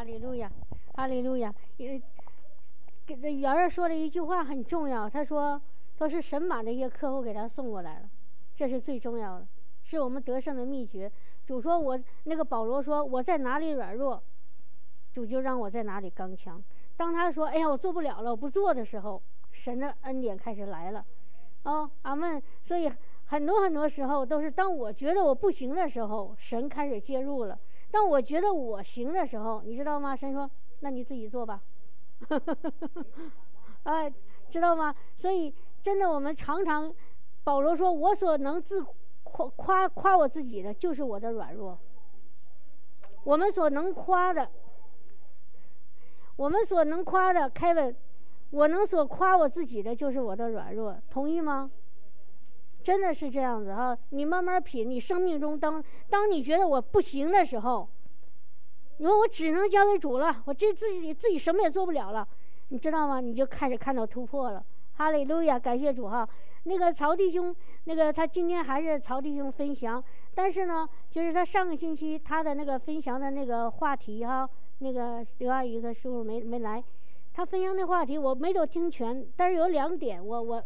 哈利路亚，哈利路亚。因为给这圆圆说了一句话很重要，他说都是神把这些客户给他送过来了，这是最重要的，是我们得胜的秘诀。主说我那个保罗说我在哪里软弱，主就让我在哪里刚强。当他说哎呀我做不了了，我不做的时候，神的恩典开始来了。哦，阿门。所以很多很多时候都是当我觉得我不行的时候，神开始介入了。当我觉得我行的时候，你知道吗？神说：“那你自己做吧。”哎，知道吗？所以真的，我们常常，保罗说：“我所能自夸夸夸我自己的，就是我的软弱。我们所能夸的，我们所能夸的，凯文，我能所夸我自己的，就是我的软弱。同意吗？”真的是这样子哈，你慢慢品。你生命中当当你觉得我不行的时候，你说我只能交给主了，我这自己自己什么也做不了了，你知道吗？你就开始看到突破了。哈利路亚，感谢主哈。那个曹弟兄，那个他今天还是曹弟兄分享，但是呢，就是他上个星期他的那个分享的那个话题哈，那个刘阿姨和师傅没没来，他分享的话题我没都听全，但是有两点我我。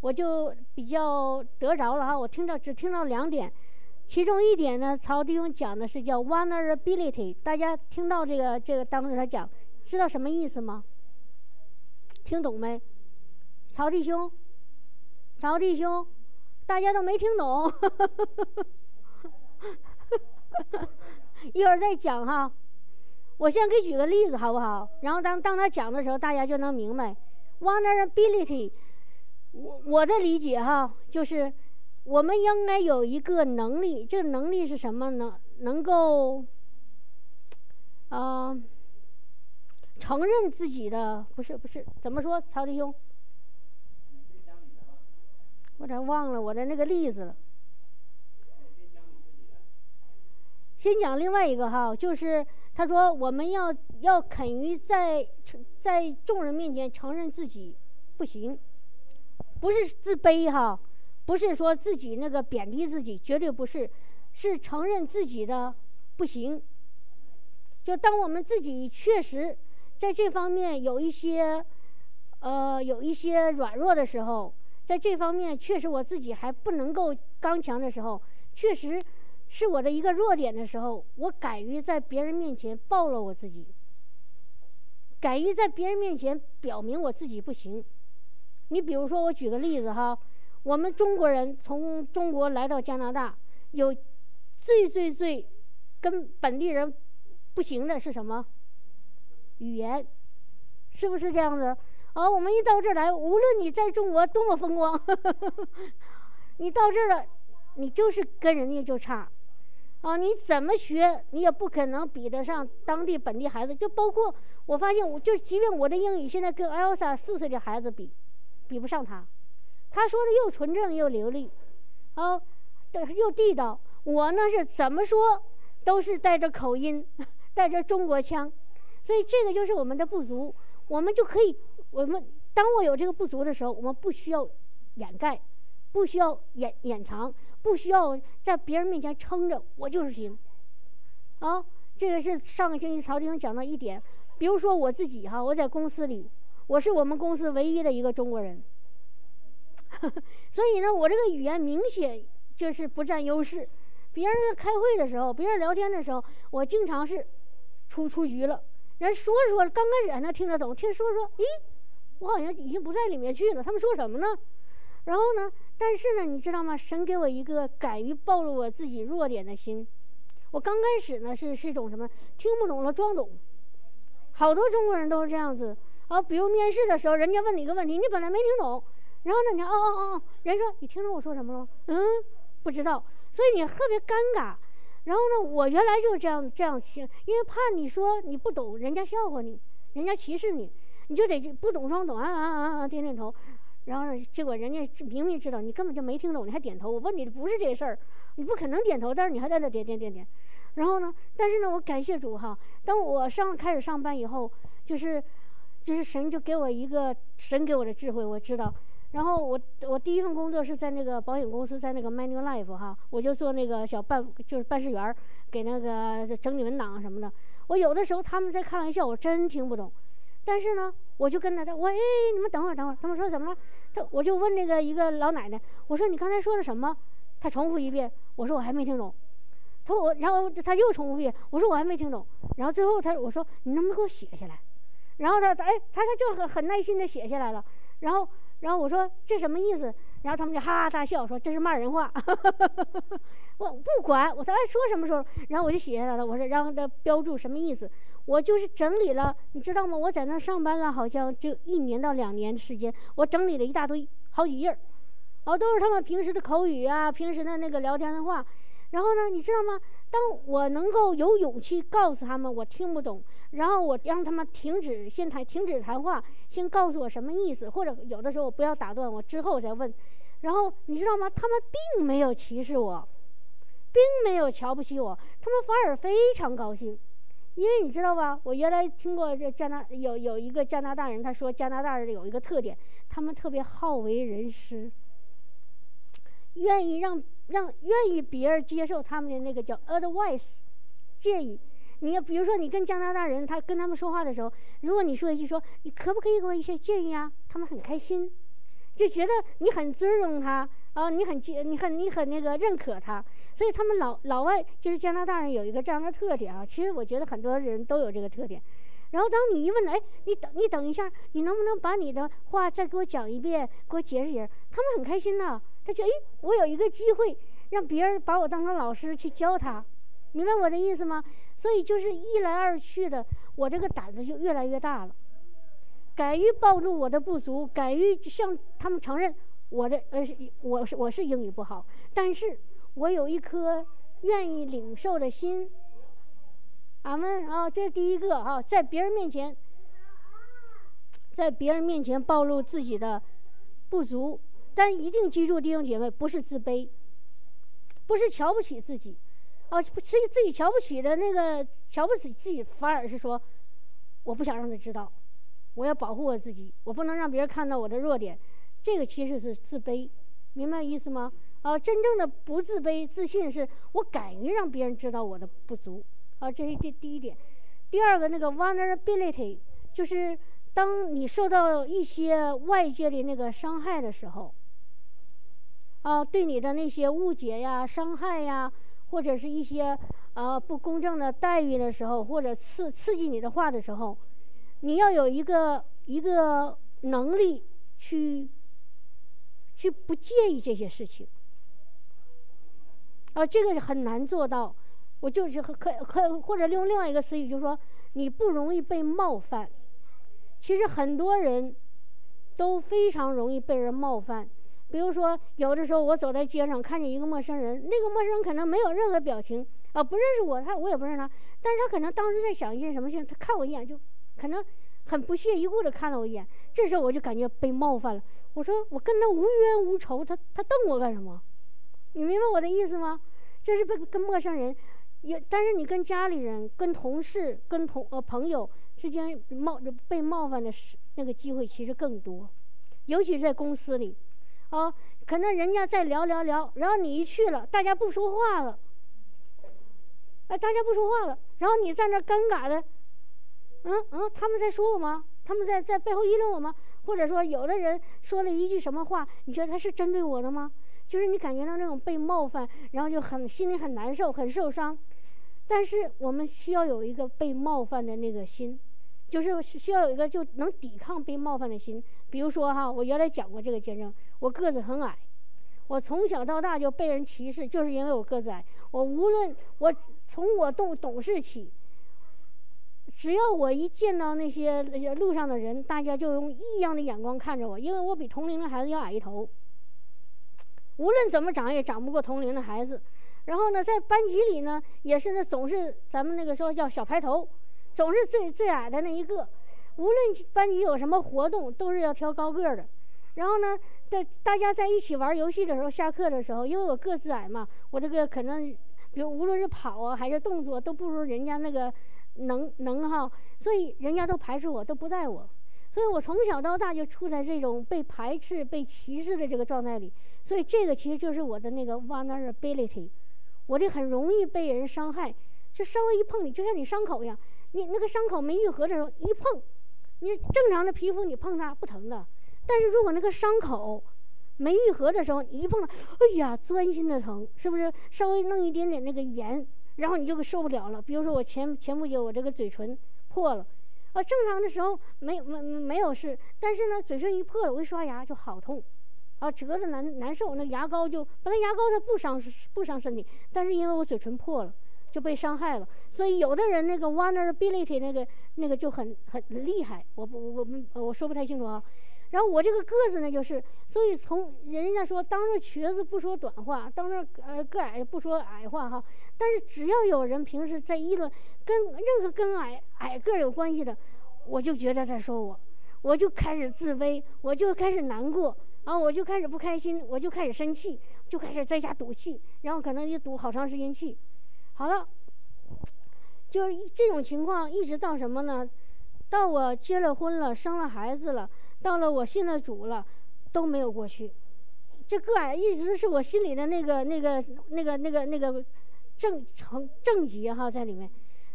我就比较得着了哈，我听到只听到两点，其中一点呢，曹弟兄讲的是叫 vulnerability，大家听到这个这个当时他讲，知道什么意思吗？听懂没？曹弟兄，曹弟兄，大家都没听懂，一会儿再讲哈。我先给举个例子好不好？然后当当他讲的时候，大家就能明白 vulnerability。我我的理解哈，就是我们应该有一个能力，这个能力是什么呢？能够啊承认自己的不是不是怎么说？曹弟兄，我咋忘了我的那个例子了？先讲另外一个哈，就是他说我们要要肯于在在众人面前承认自己不行。不是自卑哈，不是说自己那个贬低自己，绝对不是，是承认自己的不行。就当我们自己确实在这方面有一些，呃，有一些软弱的时候，在这方面确实我自己还不能够刚强的时候，确实是我的一个弱点的时候，我敢于在别人面前暴露我自己，敢于在别人面前表明我自己不行。你比如说，我举个例子哈，我们中国人从中国来到加拿大，有最最最跟本地人不行的是什么？语言，是不是这样子？啊，我们一到这儿来，无论你在中国多么风光，你到这儿了，你就是跟人家就差，啊，你怎么学，你也不可能比得上当地本地孩子。就包括我发现，我就即便我的英语现在跟 Elsa 四岁的孩子比。比不上他，他说的又纯正又流利，啊，又地道。我呢是怎么说都是带着口音，带着中国腔，所以这个就是我们的不足。我们就可以，我们当我有这个不足的时候，我们不需要掩盖，不需要掩掩藏，不需要在别人面前撑着，我就是行。啊，这个是上个星期曹丁讲到一点，比如说我自己哈，我在公司里。我是我们公司唯一的一个中国人，所以呢，我这个语言明显就是不占优势。别人开会的时候，别人聊天的时候，我经常是出出局了。人说说，刚开始还能听得懂，听说说，咦，我好像已经不在里面去了。他们说什么呢？然后呢，但是呢，你知道吗？神给我一个敢于暴露我自己弱点的心。我刚开始呢是是一种什么？听不懂了装懂。好多中国人都是这样子。啊，比如面试的时候，人家问你一个问题，你本来没听懂，然后呢，你哦哦哦哦，人说你听懂我说什么了吗？嗯，不知道，所以你特别尴尬。然后呢，我原来就是这样这样想，因为怕你说你不懂，人家笑话你，人家歧视你，你就得不懂装懂啊啊啊啊，点点头。然后呢，结果人家明明知道你根本就没听懂，你还点头。我问你的不是这事儿，你不可能点头，但是你还在那点点点点。然后呢，但是呢，我感谢主哈，当我上开始上班以后，就是。就是神就给我一个神给我的智慧，我知道，然后我我第一份工作是在那个保险公司，在那个 Manulife 哈，我就做那个小办就是办事员儿，给那个整理文档什么的。我有的时候他们在开玩笑，我真听不懂。但是呢，我就跟他他我哎，你们等会儿等会儿，他们说怎么了？他我就问那个一个老奶奶，我说你刚才说的什么？他重复一遍，我说我还没听懂。他说我然后他又重复一遍，我说我还没听懂。然后最后他我说你能不能给我写下来？然后他哎他他就很很耐心的写下来了。然后然后我说这什么意思？然后他们就哈哈大笑说这是骂人话。我不管我他爱说什么时候，然后我就写下来了。我说让他标注什么意思。我就是整理了，你知道吗？我在那上班了，好像就一年到两年的时间，我整理了一大堆，好几页儿，哦，都是他们平时的口语啊，平时的那个聊天的话。然后呢，你知道吗？当我能够有勇气告诉他们我听不懂，然后我让他们停止先谈，停止谈话，先告诉我什么意思，或者有的时候我不要打断我，之后再问。然后你知道吗？他们并没有歧视我，并没有瞧不起我，他们反而非常高兴。因为你知道吧，我原来听过这加拿有有一个加拿大人，他说加拿大人有一个特点，他们特别好为人师，愿意让让愿意别人接受他们的那个叫 advice 建议。你比如说你跟加拿大人，他跟他们说话的时候，如果你说一句说你可不可以给我一些建议啊，他们很开心，就觉得你很尊重他啊，你很接你很你很那个认可他。所以他们老老外就是加拿大人有一个这样的特点啊，其实我觉得很多人都有这个特点。然后当你一问，哎，你等你等一下，你能不能把你的话再给我讲一遍，给我解释解释？他们很开心呐，他觉得哎，我有一个机会让别人把我当成老师去教他，明白我的意思吗？所以就是一来二去的，我这个胆子就越来越大了，敢于暴露我的不足，敢于向他们承认我的呃，我是我是英语不好，但是。我有一颗愿意领受的心，俺们啊，这是第一个啊，在别人面前，在别人面前暴露自己的不足，但一定记住，弟兄姐妹，不是自卑，不是瞧不起自己，啊，是自己瞧不起的那个瞧不起自己，反而是说，我不想让他知道，我要保护我自己，我不能让别人看到我的弱点，这个其实是自卑，明白意思吗？啊，真正的不自卑、自信是我敢于让别人知道我的不足。啊，这是第第一点。第二个，那个 vulnerability，就是当你受到一些外界的那个伤害的时候，啊，对你的那些误解呀、伤害呀，或者是一些呃不公正的待遇的时候，或者刺刺激你的话的时候，你要有一个一个能力去去不介意这些事情。啊，这个很难做到。我就是可可可，或者用另外一个词语，就是说你不容易被冒犯。其实很多人都非常容易被人冒犯。比如说，有的时候我走在街上，看见一个陌生人，那个陌生人可能没有任何表情啊，不认识我，他我也不认识他，但是他可能当时在想一件什么事情，他看我一眼就可能很不屑一顾的看了我一眼。这时候我就感觉被冒犯了。我说我跟他无冤无仇，他他瞪我干什么？你明白我的意思吗？这是被跟陌生人，也但是你跟家里人、跟同事、跟同呃朋友之间冒被冒犯的时那个机会其实更多，尤其是在公司里，啊，可能人家在聊聊聊，然后你一去了，大家不说话了，哎，大家不说话了，然后你在那尴尬的，嗯嗯，他们在说我吗？他们在在背后议论我吗？或者说有的人说了一句什么话，你觉得他是针对我的吗？就是你感觉到那种被冒犯，然后就很心里很难受，很受伤。但是我们需要有一个被冒犯的那个心，就是需要有一个就能抵抗被冒犯的心。比如说哈，我原来讲过这个见证，我个子很矮，我从小到大就被人歧视，就是因为我个子矮。我无论我从我懂懂事起，只要我一见到那些路上的人，大家就用异样的眼光看着我，因为我比同龄的孩子要矮一头。无论怎么长也长不过同龄的孩子，然后呢，在班级里呢，也是呢，总是咱们那个说叫小排头，总是最最矮的那一个。无论班级有什么活动，都是要挑高个儿的。然后呢，在大家在一起玩游戏的时候，下课的时候，因为我个子矮嘛，我这个可能，比如无论是跑啊还是动作，都不如人家那个能能哈，所以人家都排斥我，都不带我。所以我从小到大就处在这种被排斥、被歧视的这个状态里。所以这个其实就是我的那个 vulnerability，我这很容易被人伤害，就稍微一碰你，就像你伤口一样，你那个伤口没愈合的时候一碰，你正常的皮肤你碰它不疼的，但是如果那个伤口没愈合的时候，你一碰它，哎呀，钻心的疼，是不是？稍微弄一点点那个盐，然后你就受不了了。比如说我前前不久我这个嘴唇破了，啊，正常的时候没没没有事，但是呢，嘴唇一破了，我一刷牙就好痛。啊，折的难难受，那牙膏就本来牙膏它不伤不伤身体，但是因为我嘴唇破了，就被伤害了。所以有的人那个 vulnerability 那个那个就很很厉害，我不我我我说不太清楚啊。然后我这个个子呢，就是所以从人家说当着瘸子不说短话，当着呃个矮不说矮话哈。但是只要有人平时在议论跟任何跟矮矮个有关系的，我就觉得在说我，我就开始自卑，我就开始难过。然后我就开始不开心，我就开始生气，就开始在家赌气，然后可能就赌好长时间气。好了，就是这种情况，一直到什么呢？到我结了婚了，生了孩子了，到了我信了主了，都没有过去。这个一直是我心里的那个、那个、那个、那个、那个正成正极哈在里面。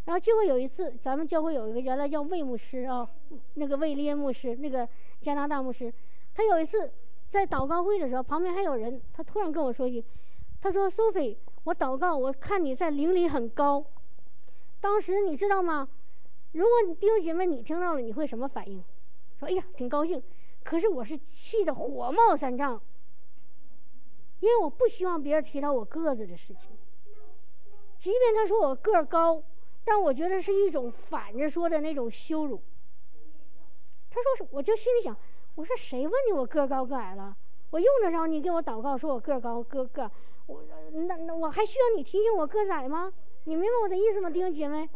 然后结果有一次，咱们教会有一个原来叫魏牧师啊，那个魏列牧师，那个加拿大牧师，他有一次。在祷告会的时候，旁边还有人，他突然跟我说一句：“他说，Sophie，我祷告，我看你在灵里很高。当时你知道吗？如果你弟兄姐妹你听到了，你会什么反应？哎呀，挺高兴。可是我是气得火冒三丈，因为我不希望别人提到我个子的事情。即便他说我个儿高，但我觉得是一种反着说的那种羞辱。他说是，我就心里想。”我说谁问你我个高个矮了？我用得着你给我祷告说我个高个个？我那那我还需要你提醒我个矮吗？你明白我的意思吗，弟兄姐妹？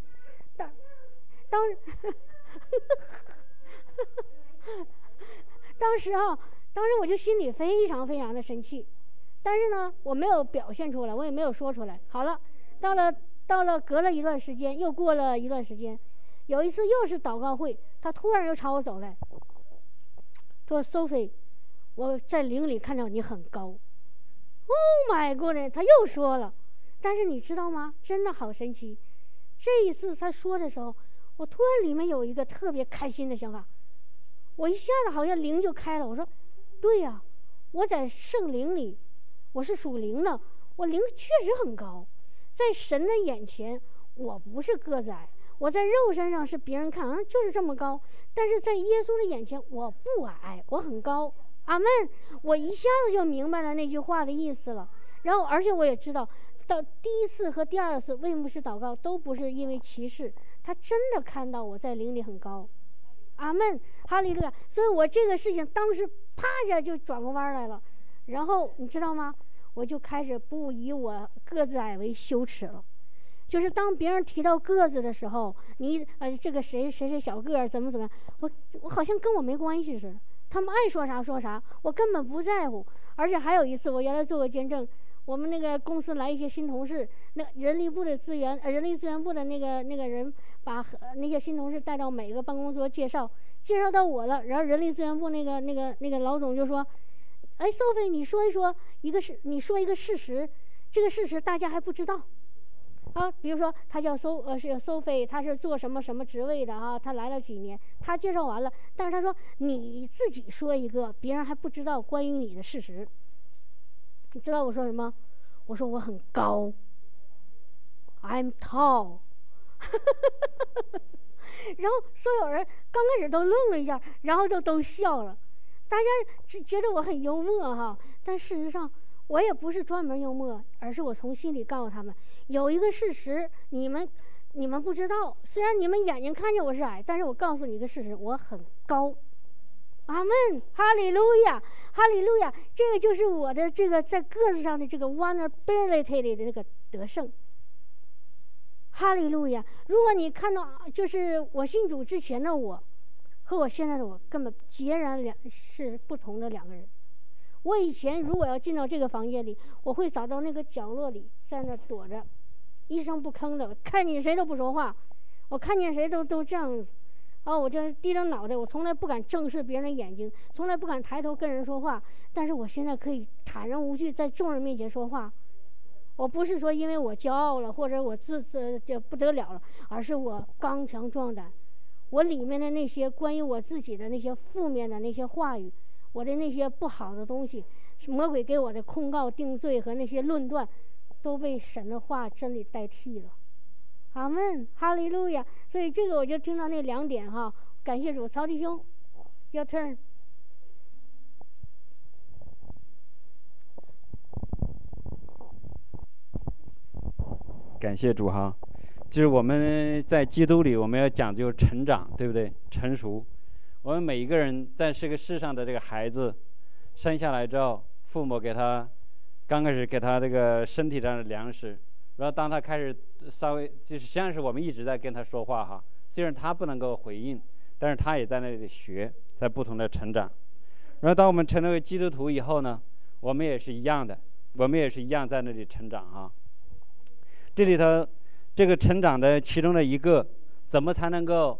当当 当时啊，当时我就心里非常非常的生气，但是呢，我没有表现出来，我也没有说出来。好了，到了到了隔了一段时间，又过了一段时间，有一次又是祷告会，他突然又朝我走来。说，Sophie，我在灵里看到你很高。Oh my God！他又说了，但是你知道吗？真的好神奇。这一次他说的时候，我突然里面有一个特别开心的想法，我一下子好像灵就开了。我说，对呀，我在圣灵里，我是属灵的，我灵确实很高，在神的眼前，我不是个子矮。我在肉身上是别人看啊，就是这么高，但是在耶稣的眼前，我不矮，我很高。阿门！我一下子就明白了那句话的意思了。然后，而且我也知道，到第一次和第二次为牧师祷告都不是因为歧视，他真的看到我在灵里很高。阿门，哈利路亚！所以我这个事情当时啪一下就转过弯来了。然后你知道吗？我就开始不以我个子矮为羞耻了。就是当别人提到个子的时候，你呃，这个谁谁谁小个儿怎么怎么样，我我好像跟我没关系似的。他们爱说啥说啥，我根本不在乎。而且还有一次，我原来做过见证，我们那个公司来一些新同事，那人力部的资源，呃，人力资源部的那个那个人把那些新同事带到每个办公桌介绍，介绍到我了。然后人力资源部那个那个那个老总就说：“哎宋飞你说一说一个事，你说一个事实，这个事实大家还不知道。”啊，比如说他叫收呃是收费，他是做什么什么职位的啊？他来了几年？他介绍完了，但是他说你自己说一个别人还不知道关于你的事实。你知道我说什么？我说我很高，I'm tall。然后所有人刚开始都愣了一下，然后就都笑了。大家只觉得我很幽默哈，但事实上我也不是专门幽默，而是我从心里告诉他们。有一个事实，你们你们不知道。虽然你们眼睛看见我是矮，但是我告诉你一个事实，我很高。阿门，哈利路亚，哈利路亚。这个就是我的这个在个子上的这个 vulnerability 的那个得胜。哈利路亚。如果你看到，就是我信主之前的我，和我现在的我根本截然两是不同的两个人。我以前如果要进到这个房间里，我会找到那个角落里，在那躲着。一声不吭的，看见谁都不说话，我看见谁都都这样子，哦，我这低着脑袋，我从来不敢正视别人的眼睛，从来不敢抬头跟人说话。但是我现在可以坦然无惧在众人面前说话。我不是说因为我骄傲了，或者我自自这不得了了，而是我刚强壮胆。我里面的那些关于我自己的那些负面的那些话语，我的那些不好的东西，魔鬼给我的控告、定罪和那些论断，都被神的话真理代替了。阿门，哈利路亚。所以这个我就听到那两点哈，感谢主，曹弟兄，Your turn。感谢主哈，就是我们在基督里，我们要讲究成长，对不对？成熟。我们每一个人在这个世上的这个孩子，生下来之后，父母给他刚开始给他这个身体上的粮食，然后当他开始稍微就是像是我们一直在跟他说话哈，虽然他不能够回应，但是他也在那里学，在不同的成长。然后当我们成为基督徒以后呢，我们也是一样的，我们也是一样在那里成长哈。这里头，这个成长的其中的一个，怎么才能够，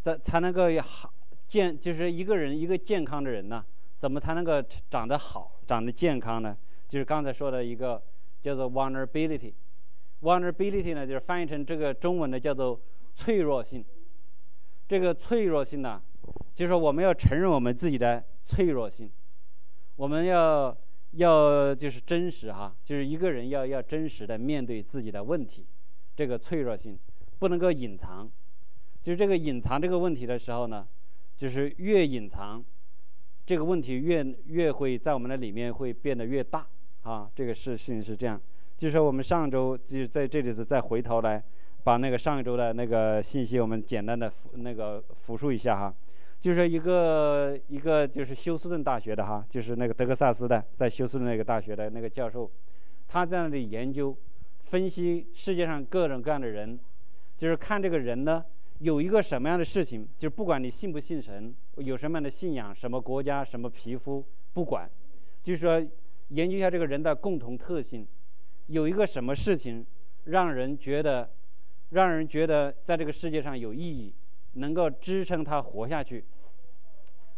在才能够好健，就是一个人一个健康的人呢？怎么才能够长得好、长得健康呢？就是刚才说的一个叫做 vulnerability。vulnerability 呢，就是翻译成这个中文的叫做脆弱性。这个脆弱性呢，就是说我们要承认我们自己的脆弱性，我们要。要就是真实哈，就是一个人要要真实的面对自己的问题，这个脆弱性不能够隐藏，就是这个隐藏这个问题的时候呢，就是越隐藏，这个问题越越会在我们的里面会变得越大啊。这个事情是这样，就是说我们上周就在这里头再回头来把那个上一周的那个信息我们简单的那个复述一下哈。就是一个一个就是休斯顿大学的哈，就是那个德克萨斯的，在休斯顿那个大学的那个教授，他在那里研究、分析世界上各种各样的人，就是看这个人呢有一个什么样的事情，就是不管你信不信神，有什么样的信仰，什么国家、什么皮肤，不管，就是说研究一下这个人的共同特性，有一个什么事情让人觉得，让人觉得在这个世界上有意义。能够支撑他活下去，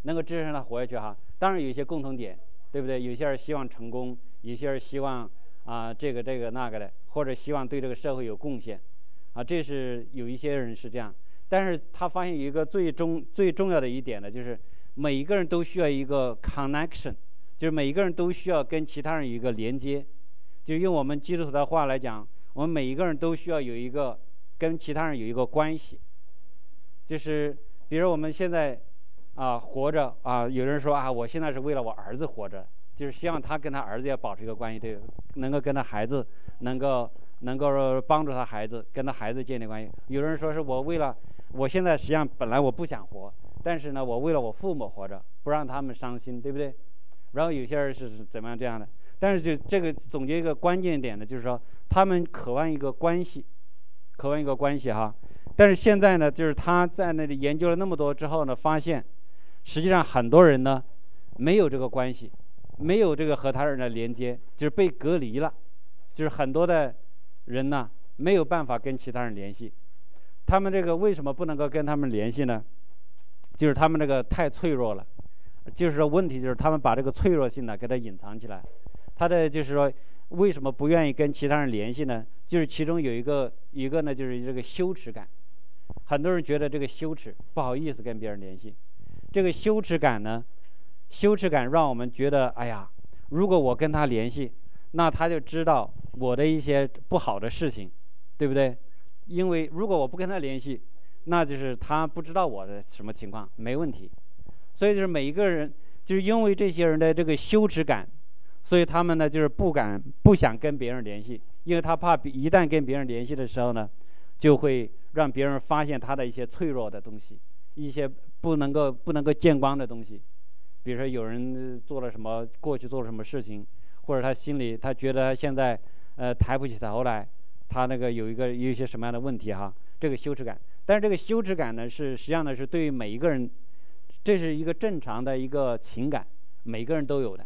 能够支撑他活下去哈。当然有一些共同点，对不对？有些人希望成功，有些人希望啊这个这个那个的，或者希望对这个社会有贡献，啊，这是有一些人是这样。但是他发现有一个最终最重要的一点呢，就是每一个人都需要一个 connection，就是每一个人都需要跟其他人有一个连接。就用我们基督徒的话来讲，我们每一个人都需要有一个跟其他人有一个关系。就是，比如我们现在，啊，活着啊，有人说啊，我现在是为了我儿子活着，就是希望他跟他儿子要保持一个关系，对，能够跟他孩子，能够能够帮助他孩子，跟他孩子建立关系。有人说是我为了，我现在实际上本来我不想活，但是呢，我为了我父母活着，不让他们伤心，对不对？然后有些人是怎么样这样的？但是就这个总结一个关键点呢，就是说他们渴望一个关系，渴望一个关系哈。但是现在呢，就是他在那里研究了那么多之后呢，发现，实际上很多人呢，没有这个关系，没有这个和他人的连接，就是被隔离了，就是很多的人呢，没有办法跟其他人联系。他们这个为什么不能够跟他们联系呢？就是他们这个太脆弱了，就是说问题就是他们把这个脆弱性呢给它隐藏起来。他的就是说，为什么不愿意跟其他人联系呢？就是其中有一个一个呢，就是这个羞耻感。很多人觉得这个羞耻，不好意思跟别人联系。这个羞耻感呢，羞耻感让我们觉得，哎呀，如果我跟他联系，那他就知道我的一些不好的事情，对不对？因为如果我不跟他联系，那就是他不知道我的什么情况，没问题。所以就是每一个人，就是因为这些人的这个羞耻感，所以他们呢就是不敢、不想跟别人联系，因为他怕一旦跟别人联系的时候呢，就会。让别人发现他的一些脆弱的东西，一些不能够不能够见光的东西，比如说有人做了什么，过去做了什么事情，或者他心里他觉得现在呃抬不起头来，他那个有一个有一些什么样的问题哈，这个羞耻感。但是这个羞耻感呢，是实际上呢是对于每一个人，这是一个正常的一个情感，每个人都有的，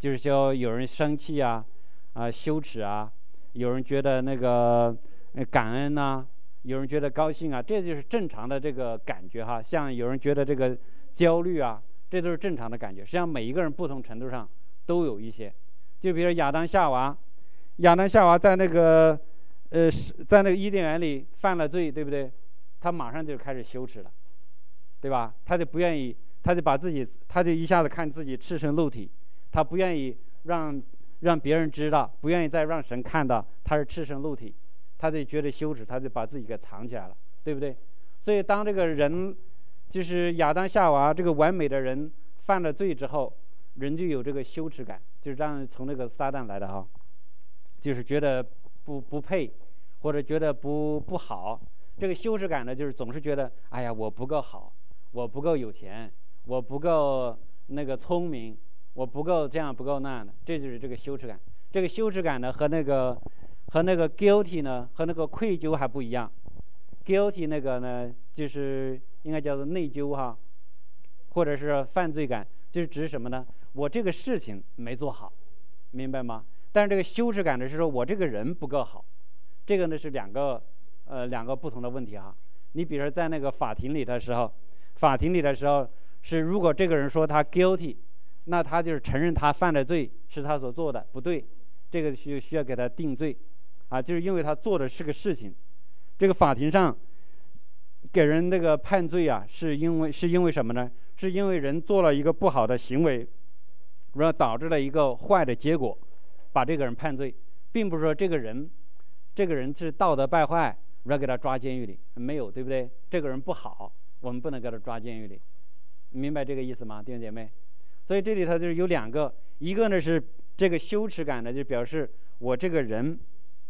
就是说有人生气啊，啊羞耻啊，有人觉得那个感恩呐。有人觉得高兴啊，这就是正常的这个感觉哈。像有人觉得这个焦虑啊，这都是正常的感觉。实际上每一个人不同程度上都有一些。就比如亚当夏娃，亚当夏娃在那个呃在那个伊甸园里犯了罪，对不对？他马上就开始羞耻了，对吧？他就不愿意，他就把自己，他就一下子看自己赤身露体，他不愿意让让别人知道，不愿意再让神看到他是赤身露体，他就觉得羞耻，他就把自己给藏起来了，对不对？所以当这个人就是亚当夏娃这个完美的人犯了罪之后，人就有这个羞耻感，就是让从那个撒旦来的哈，就是觉得不不配，或者觉得不不好。这个羞耻感呢，就是总是觉得，哎呀，我不够好，我不够有钱，我不够那个聪明，我不够这样，不够那样的，这就是这个羞耻感。这个羞耻感呢，和那个和那个 guilty 呢，和那个愧疚还不一样。guilty 那个呢，就是应该叫做内疚哈，或者是犯罪感，就是指什么呢？我这个事情没做好，明白吗？但是这个羞耻感呢，是说我这个人不够好，这个呢是两个。呃，两个不同的问题哈。你比如说，在那个法庭里的时候，法庭里的时候是，如果这个人说他 guilty，那他就是承认他犯的罪是他所做的不对，这个需需要给他定罪，啊，就是因为他做的是个事情。这个法庭上给人那个判罪啊，是因为是因为什么呢？是因为人做了一个不好的行为，然后导致了一个坏的结果，把这个人判罪，并不是说这个人这个人是道德败坏。要给他抓监狱里，没有，对不对？这个人不好，我们不能给他抓监狱里，明白这个意思吗，弟兄姐妹？所以这里头就是有两个，一个呢是这个羞耻感呢，就表示我这个人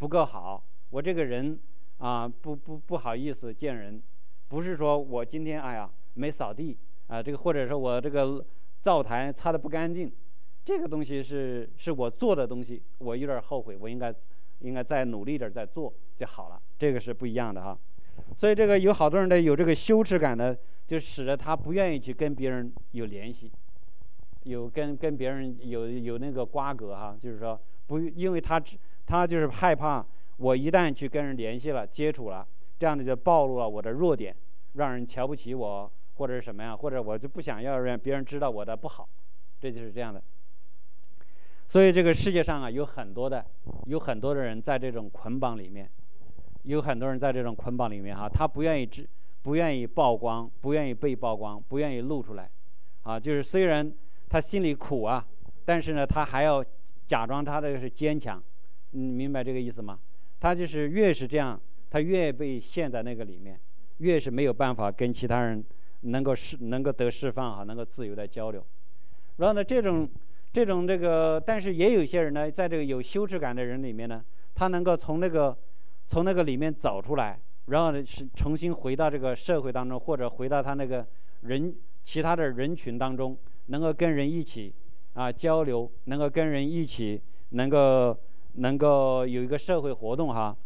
不够好，我这个人啊不不不好意思见人，不是说我今天哎呀没扫地啊，这个或者说我这个灶台擦的不干净，这个东西是是我做的东西，我有点后悔，我应该应该再努力点再做就好了。这个是不一样的哈，所以这个有好多人呢有这个羞耻感呢，就使得他不愿意去跟别人有联系，有跟跟别人有有那个瓜葛哈，就是说不，因为他他就是害怕我一旦去跟人联系了、接触了，这样的就暴露了我的弱点，让人瞧不起我或者是什么呀，或者我就不想要让别人知道我的不好，这就是这样的。所以这个世界上啊有很多的有很多的人在这种捆绑里面。有很多人在这种捆绑里面哈，他不愿意知，不愿意曝光，不愿意被曝光，不愿意露出来，啊，就是虽然他心里苦啊，但是呢，他还要假装他的是坚强，你明白这个意思吗？他就是越是这样，他越被陷在那个里面，越是没有办法跟其他人能够释，能够得释放哈，能够自由的交流。然后呢，这种这种这个，但是也有些人呢，在这个有羞耻感的人里面呢，他能够从那个。从那个里面走出来，然后呢是重新回到这个社会当中，或者回到他那个人其他的人群当中，能够跟人一起啊交流，能够跟人一起，能够能够有一个社会活动哈。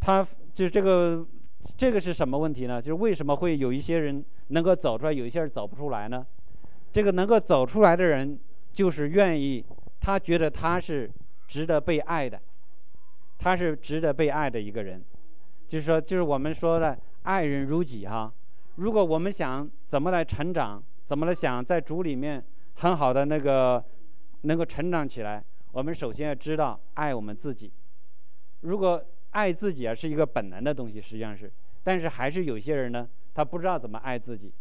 他就这个这个是什么问题呢？就是为什么会有一些人能够走出来，有一些人走不出来呢？这个能够走出来的人，就是愿意，他觉得他是值得被爱的。他是值得被爱的一个人，就是说，就是我们说的爱人如己哈。如果我们想怎么来成长，怎么来想在主里面很好的那个能够成长起来，我们首先要知道爱我们自己。如果爱自己啊是一个本能的东西，实际上是，但是还是有些人呢，他不知道怎么爱自己。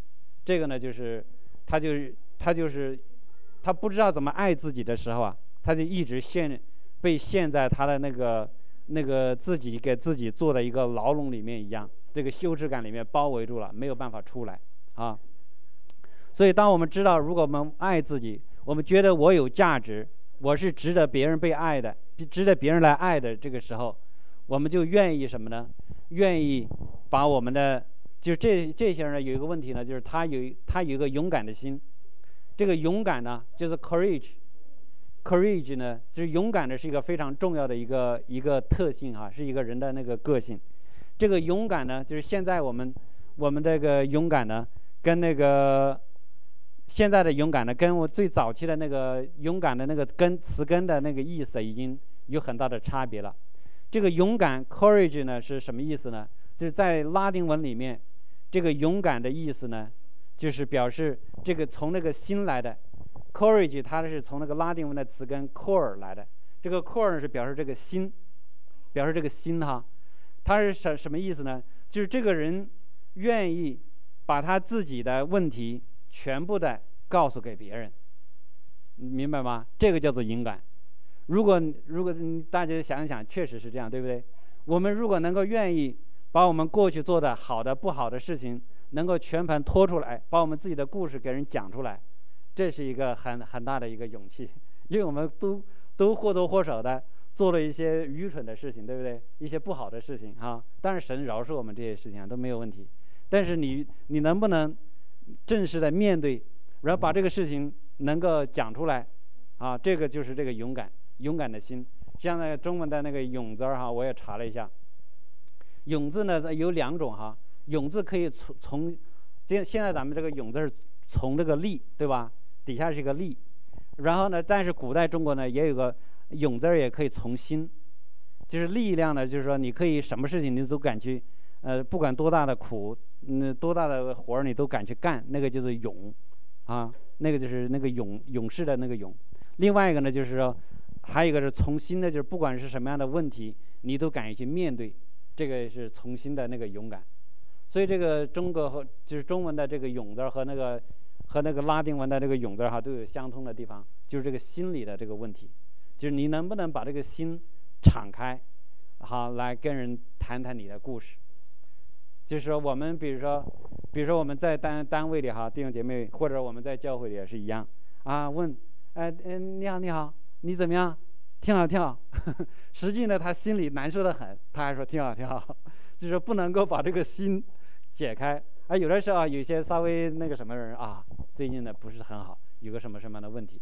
这个呢，就是他就是他就是他不知道怎么爱自己的时候啊，他就一直陷被陷在他的那个。那个自己给自己做的一个牢笼里面一样，这个羞耻感里面包围住了，没有办法出来啊。所以，当我们知道，如果我们爱自己，我们觉得我有价值，我是值得别人被爱的，值得别人来爱的这个时候，我们就愿意什么呢？愿意把我们的，就这这些人，有一个问题呢，就是他有他有一个勇敢的心，这个勇敢呢，就是 courage。Courage 呢，就是勇敢的，是一个非常重要的一个一个特性哈，是一个人的那个个性。这个勇敢呢，就是现在我们我们这个勇敢呢，跟那个现在的勇敢呢，跟我最早期的那个勇敢的那个根词根的那个意思已经有很大的差别了。这个勇敢 Courage 呢是什么意思呢？就是在拉丁文里面，这个勇敢的意思呢，就是表示这个从那个心来的，courage 它是从那个拉丁文的词根 core 来的，这个 core 是表示这个心，表示这个心哈，它是什什么意思呢？就是这个人愿意把他自己的问题全部的告诉给别人，明白吗？这个叫做勇敢。如果如果大家想一想，确实是这样，对不对？我们如果能够愿意把我们过去做的好的、不好的事情，能够全盘托出来，把我们自己的故事给人讲出来，这是一个很很大的一个勇气，因为我们都都或多或少的做了一些愚蠢的事情，对不对？一些不好的事情啊，但是神饶恕我们这些事情啊都没有问题。但是你你能不能正式的面对，然后把这个事情能够讲出来，啊，这个就是这个勇敢。勇敢的心，像那个中文的那个“勇”字儿哈，我也查了一下，“勇”字呢有两种哈，“勇”字可以从从，现现在咱们这个“勇”字从这个“力”对吧？底下是一个“力”，然后呢，但是古代中国呢也有个“勇”字也可以从心，就是力量呢，就是说你可以什么事情你都敢去，呃，不管多大的苦，嗯，多大的活儿你都敢去干，那个就是勇，啊，那个就是那个勇勇士的那个勇。另外一个呢就是说。还有一个是从心的，就是不管是什么样的问题，你都敢于去面对，这个是从心的那个勇敢。所以这个中国和就是中文的这个“勇”字和那个和那个拉丁文的这个“勇”字哈都有相通的地方，就是这个心理的这个问题，就是你能不能把这个心敞开，好来跟人谈谈你的故事。就是说我们比如说，比如说我们在单单位里哈弟兄姐妹，或者我们在教会里也是一样啊，问，哎嗯你好你好。你怎么样？挺好，挺好。实际呢，他心里难受的很，他还说挺好，挺好。就是不能够把这个心解开。啊，有的时候啊，有些稍微那个什么人啊，最近呢不是很好，有个什么什么样的问题，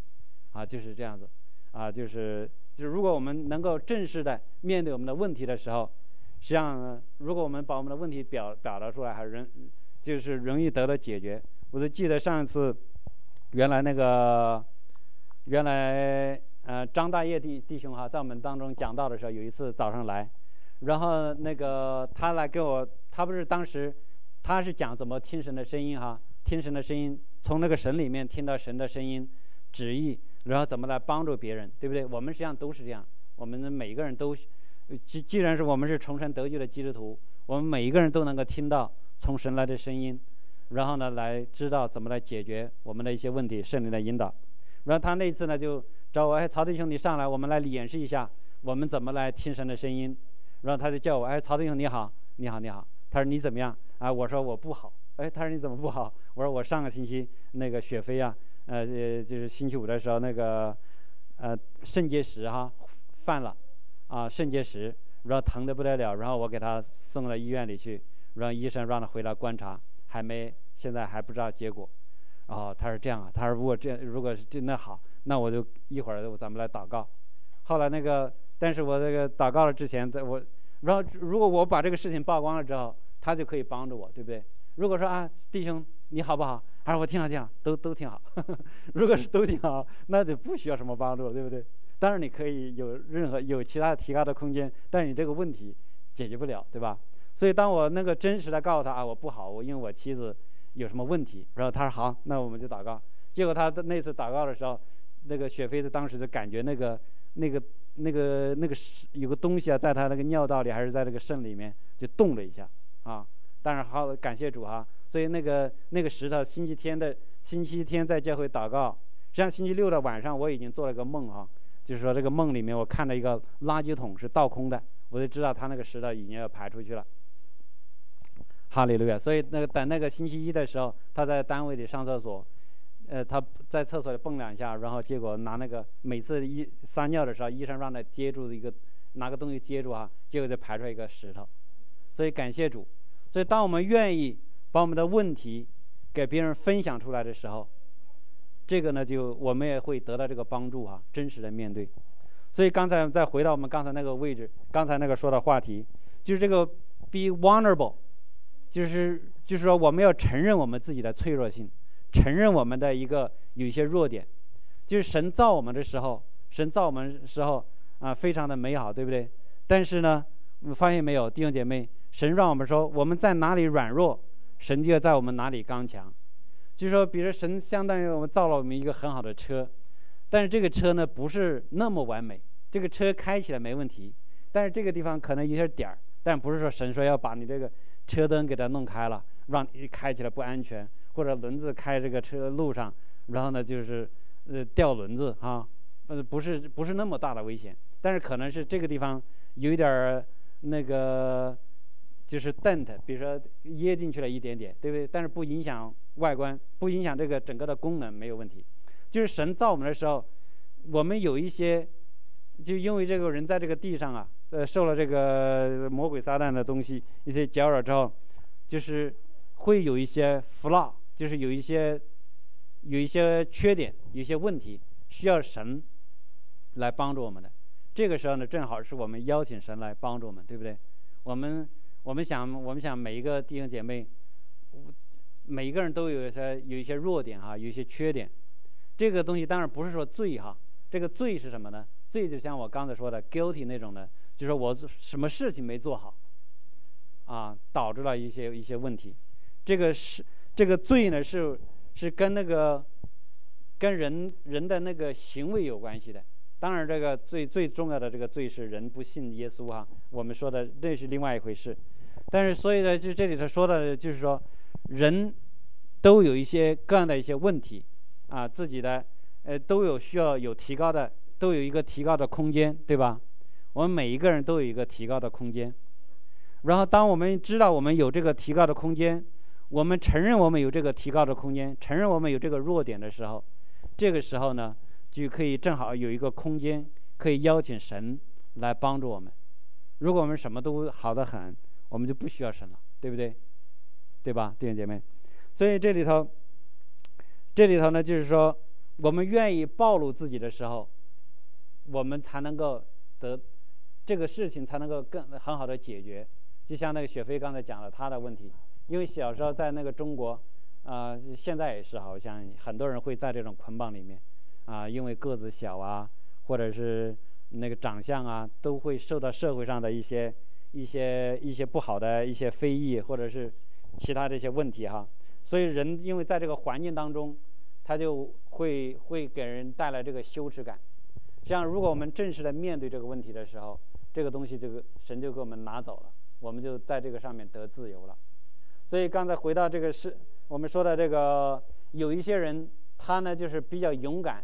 啊，就是这样子。啊，就是就是，如果我们能够正式的面对我们的问题的时候，实际上，如果我们把我们的问题表表达出来，还是容就是容易得到解决。我就记得上一次，原来那个原来。呃，张大业弟弟兄哈，在我们当中讲道的时候，有一次早上来，然后那个他来给我，他不是当时，他是讲怎么听神的声音哈，听神的声音，从那个神里面听到神的声音，旨意，然后怎么来帮助别人，对不对？我们实际上都是这样，我们每一个人都，既既然是我们是重生得救的基督徒，我们每一个人都能够听到从神来的声音，然后呢，来知道怎么来解决我们的一些问题，圣灵的引导。然后他那次呢就。找我，哎，曹弟兄，你上来，我们来演示一下，我们怎么来听神的声音。然后他就叫我，哎，曹弟兄，你好，你好，你好。他说你怎么样？啊，我说我不好。哎，他说你怎么不好？我说我上个星期那个雪飞啊，呃，就是星期五的时候那个，呃，肾结石哈犯了，啊，肾结石，然后疼得不得了，然后我给他送到医院里去，让医生让他回来观察，还没，现在还不知道结果。哦，他说这样啊，他说如果这如果是真的好。那我就一会儿咱们来祷告。后来那个，但是我这个祷告了之前，在我，然后如果我把这个事情曝光了之后，他就可以帮助我，对不对？如果说啊，弟兄你好不好？还是我挺好挺好，都都挺好。如果是都挺好，那就不需要什么帮助，对不对？当然你可以有任何有其他的提高的空间，但是你这个问题解决不了，对吧？所以当我那个真实的告诉他啊，我不好，我因为我妻子有什么问题，然后他说好，那我们就祷告。结果他的那次祷告的时候。那个雪飞子当时就感觉那个、那个、那个、那个有个东西啊，在他那个尿道里还是在那个肾里面就动了一下啊。但是好感谢主哈，所以那个那个石头星期天的星期天在教会祷告，实际上星期六的晚上我已经做了个梦啊，就是说这个梦里面我看到一个垃圾桶是倒空的，我就知道他那个石头已经要排出去了。哈利路亚！所以那个等那个星期一的时候，他在单位里上厕所。呃，他在厕所里蹦两下，然后结果拿那个每次一撒尿的时候，医生让他接住一个拿个东西接住啊，结果就排出来一个石头。所以感谢主。所以当我们愿意把我们的问题给别人分享出来的时候，这个呢就我们也会得到这个帮助啊，真实的面对。所以刚才再回到我们刚才那个位置，刚才那个说的话题，就是这个 be vulnerable，就是就是说我们要承认我们自己的脆弱性。承认我们的一个有一些弱点，就是神造我们的时候，神造我们时候啊，非常的美好，对不对？但是呢，你发现没有，弟兄姐妹，神让我们说我们在哪里软弱，神就要在我们哪里刚强。就说，比如说神相当于我们造了我们一个很好的车，但是这个车呢不是那么完美，这个车开起来没问题，但是这个地方可能有些点儿，但不是说神说要把你这个车灯给它弄开了，让你开起来不安全，或者轮子开这个车路上，然后呢就是呃掉轮子哈，呃不是不是那么大的危险，但是可能是这个地方有一点儿那个。就是 dent，比如说掖进去了一点点，对不对？但是不影响外观，不影响这个整个的功能，没有问题。就是神造我们的时候，我们有一些，就因为这个人在这个地上啊，呃，受了这个魔鬼撒旦的东西一些搅扰之后，就是会有一些 flaw，就是有一些有一些缺点，有一些问题，需要神来帮助我们的。这个时候呢，正好是我们邀请神来帮助我们，对不对？我们。我们想，我们想每一个弟兄姐妹，每个人都有一些有一些弱点哈，有一些缺点。这个东西当然不是说罪哈，这个罪是什么呢？罪就像我刚才说的 guilty 那种的，就是我什么事情没做好，啊，导致了一些一些问题。这个是这个罪呢，是是跟那个跟人人的那个行为有关系的。当然，这个最最重要的这个罪是人不信耶稣哈。我们说的那是另外一回事。但是，所以呢，就这里头说的，就是说，人都有一些各样的一些问题，啊，自己的，呃，都有需要有提高的，都有一个提高的空间，对吧？我们每一个人都有一个提高的空间。然后，当我们知道我们有这个提高的空间，我们承认我们有这个提高的空间，承认我们有这个弱点的时候，这个时候呢，就可以正好有一个空间，可以邀请神来帮助我们。如果我们什么都好的很。我们就不需要神了，对不对？对吧，弟兄姐妹？所以这里头，这里头呢，就是说，我们愿意暴露自己的时候，我们才能够得这个事情才能够更很好的解决。就像那个雪飞刚才讲了他的问题，因为小时候在那个中国，啊，现在也是，好像很多人会在这种捆绑里面，啊，因为个子小啊，或者是那个长相啊，都会受到社会上的一些。一些一些不好的一些非议，或者是其他这些问题哈，所以人因为在这个环境当中，他就会会给人带来这个羞耻感。像如果我们正式的面对这个问题的时候，这个东西这个神就给我们拿走了，我们就在这个上面得自由了。所以刚才回到这个是我们说的这个，有一些人他呢就是比较勇敢，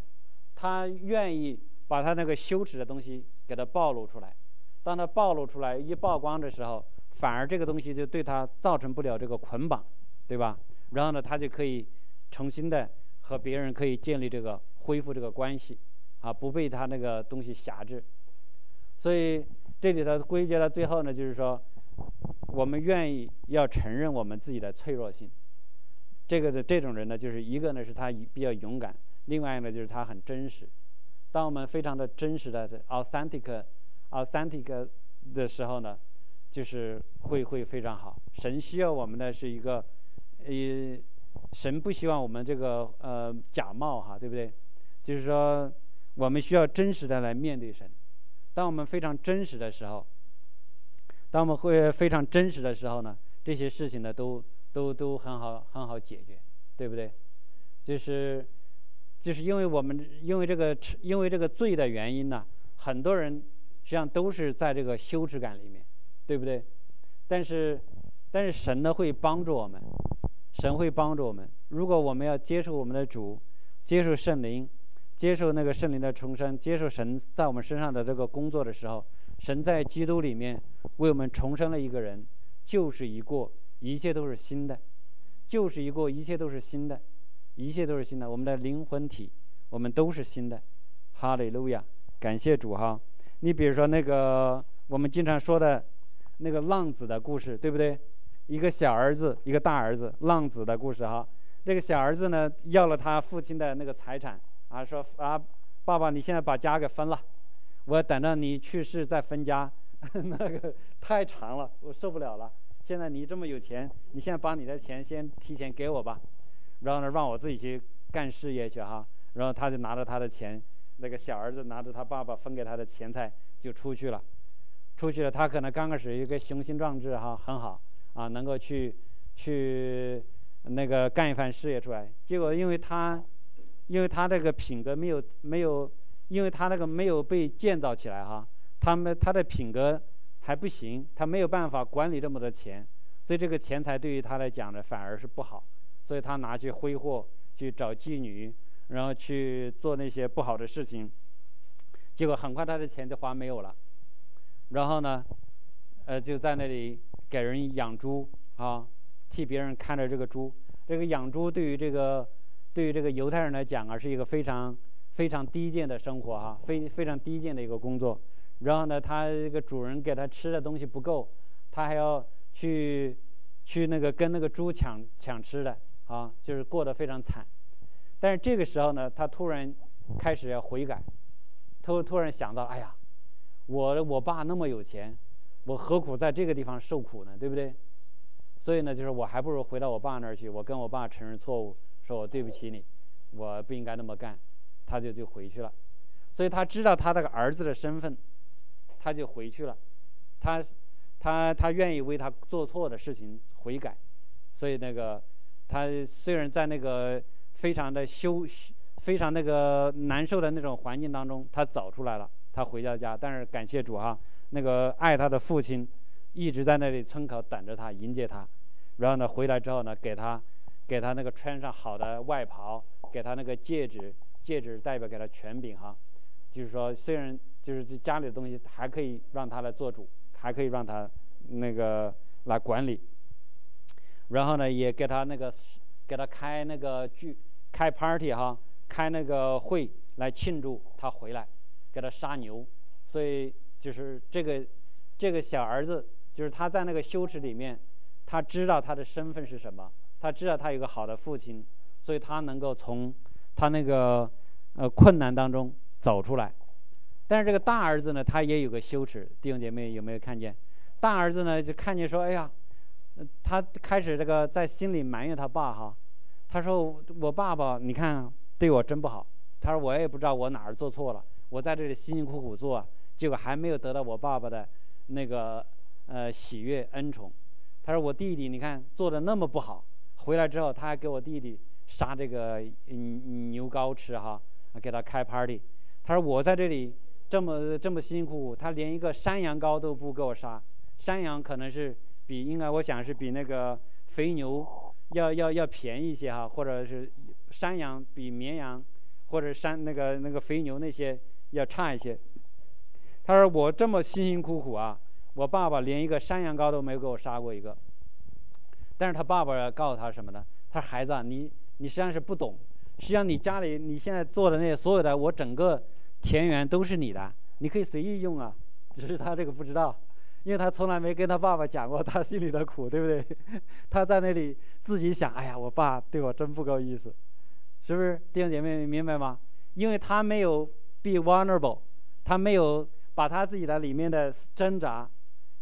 他愿意把他那个羞耻的东西给他暴露出来。当他暴露出来一曝光的时候，反而这个东西就对他造成不了这个捆绑，对吧？然后呢，他就可以重新的和别人可以建立这个恢复这个关系，啊，不被他那个东西辖制。所以这里头归结到最后呢，就是说，我们愿意要承认我们自己的脆弱性。这个的这种人呢，就是一个呢是他比较勇敢，另外呢就是他很真实。当我们非常的真实的 authentic。authentic 的时候呢，就是会会非常好。神需要我们的是一个，呃，神不希望我们这个呃假冒哈，对不对？就是说，我们需要真实的来面对神。当我们非常真实的时候，当我们会非常真实的时候呢，这些事情呢都都都很好很好解决，对不对？就是就是因为我们因为这个因为这个罪的原因呢，很多人。实际上都是在这个羞耻感里面，对不对？但是，但是神呢会帮助我们，神会帮助我们。如果我们要接受我们的主，接受圣灵，接受那个圣灵的重生，接受神在我们身上的这个工作的时候，神在基督里面为我们重生了一个人，就是一过，一切都是新的，就是一过，一切都是新的，一切都是新的。我们的灵魂体，我们都是新的。哈利路亚，感谢主哈。你比如说那个我们经常说的，那个浪子的故事，对不对？一个小儿子，一个大儿子，浪子的故事哈。那个小儿子呢，要了他父亲的那个财产啊，说啊，爸爸，你现在把家给分了，我等着你去世再分家。那个太长了，我受不了了。现在你这么有钱，你现在把你的钱先提前给我吧，然后呢，让我自己去干事业去哈。然后他就拿着他的钱。那个小儿子拿着他爸爸分给他的钱财就出去了，出去了，他可能刚开始一个雄心壮志哈很好啊，能够去去那个干一番事业出来。结果因为他因为他这个品格没有没有，因为他那个没有被建造起来哈，他们他的品格还不行，他没有办法管理这么多钱，所以这个钱财对于他来讲呢反而是不好，所以他拿去挥霍，去找妓女。然后去做那些不好的事情，结果很快他的钱就花没有了。然后呢，呃，就在那里给人养猪啊，替别人看着这个猪。这个养猪对于这个对于这个犹太人来讲啊，是一个非常非常低贱的生活哈，非非常低贱的一个工作。然后呢，他这个主人给他吃的东西不够，他还要去去那个跟那个猪抢抢吃的啊，就是过得非常惨。但是这个时候呢，他突然开始要悔改，突突然想到，哎呀，我我爸那么有钱，我何苦在这个地方受苦呢？对不对？所以呢，就是我还不如回到我爸那儿去，我跟我爸承认错误，说我对不起你，我不应该那么干，他就就回去了。所以他知道他那个儿子的身份，他就回去了，他他他愿意为他做错的事情悔改，所以那个他虽然在那个。非常的羞，非常那个难受的那种环境当中，他走出来了，他回到家。但是感谢主哈，那个爱他的父亲一直在那里村口等着他，迎接他。然后呢，回来之后呢，给他给他那个穿上好的外袍，给他那个戒指，戒指代表给他权柄哈。就是说，虽然就是家里的东西还可以让他来做主，还可以让他那个来管理。然后呢，也给他那个给他开那个聚。开 party 哈，开那个会来庆祝他回来，给他杀牛，所以就是这个这个小儿子，就是他在那个羞耻里面，他知道他的身份是什么，他知道他有个好的父亲，所以他能够从他那个呃困难当中走出来。但是这个大儿子呢，他也有个羞耻，弟兄姐妹有没有看见？大儿子呢就看见说，哎呀，他开始这个在心里埋怨他爸哈。他说：“我爸爸，你看对我真不好。”他说：“我也不知道我哪儿做错了，我在这里辛辛苦苦做，结果还没有得到我爸爸的那个呃喜悦恩宠。”他说：“我弟弟，你看做的那么不好，回来之后他还给我弟弟杀这个嗯牛羔吃哈，给他开 party。他说我在这里这么这么辛苦，他连一个山羊羔都不给我杀。山羊可能是比应该我想是比那个肥牛。”要要要便宜一些哈，或者是山羊比绵羊，或者山那个那个肥牛那些要差一些。他说我这么辛辛苦苦啊，我爸爸连一个山羊羔都没有给我杀过一个。但是他爸爸告诉他什么呢？他说孩子啊，你你实际上是不懂，实际上你家里你现在做的那些所有的，我整个田园都是你的，你可以随意用啊。只是他这个不知道。因为他从来没跟他爸爸讲过他心里的苦，对不对？他在那里自己想：“哎呀，我爸对我真不够意思，是不是？”弟兄姐妹明白吗？因为他没有 be vulnerable，他没有把他自己的里面的挣扎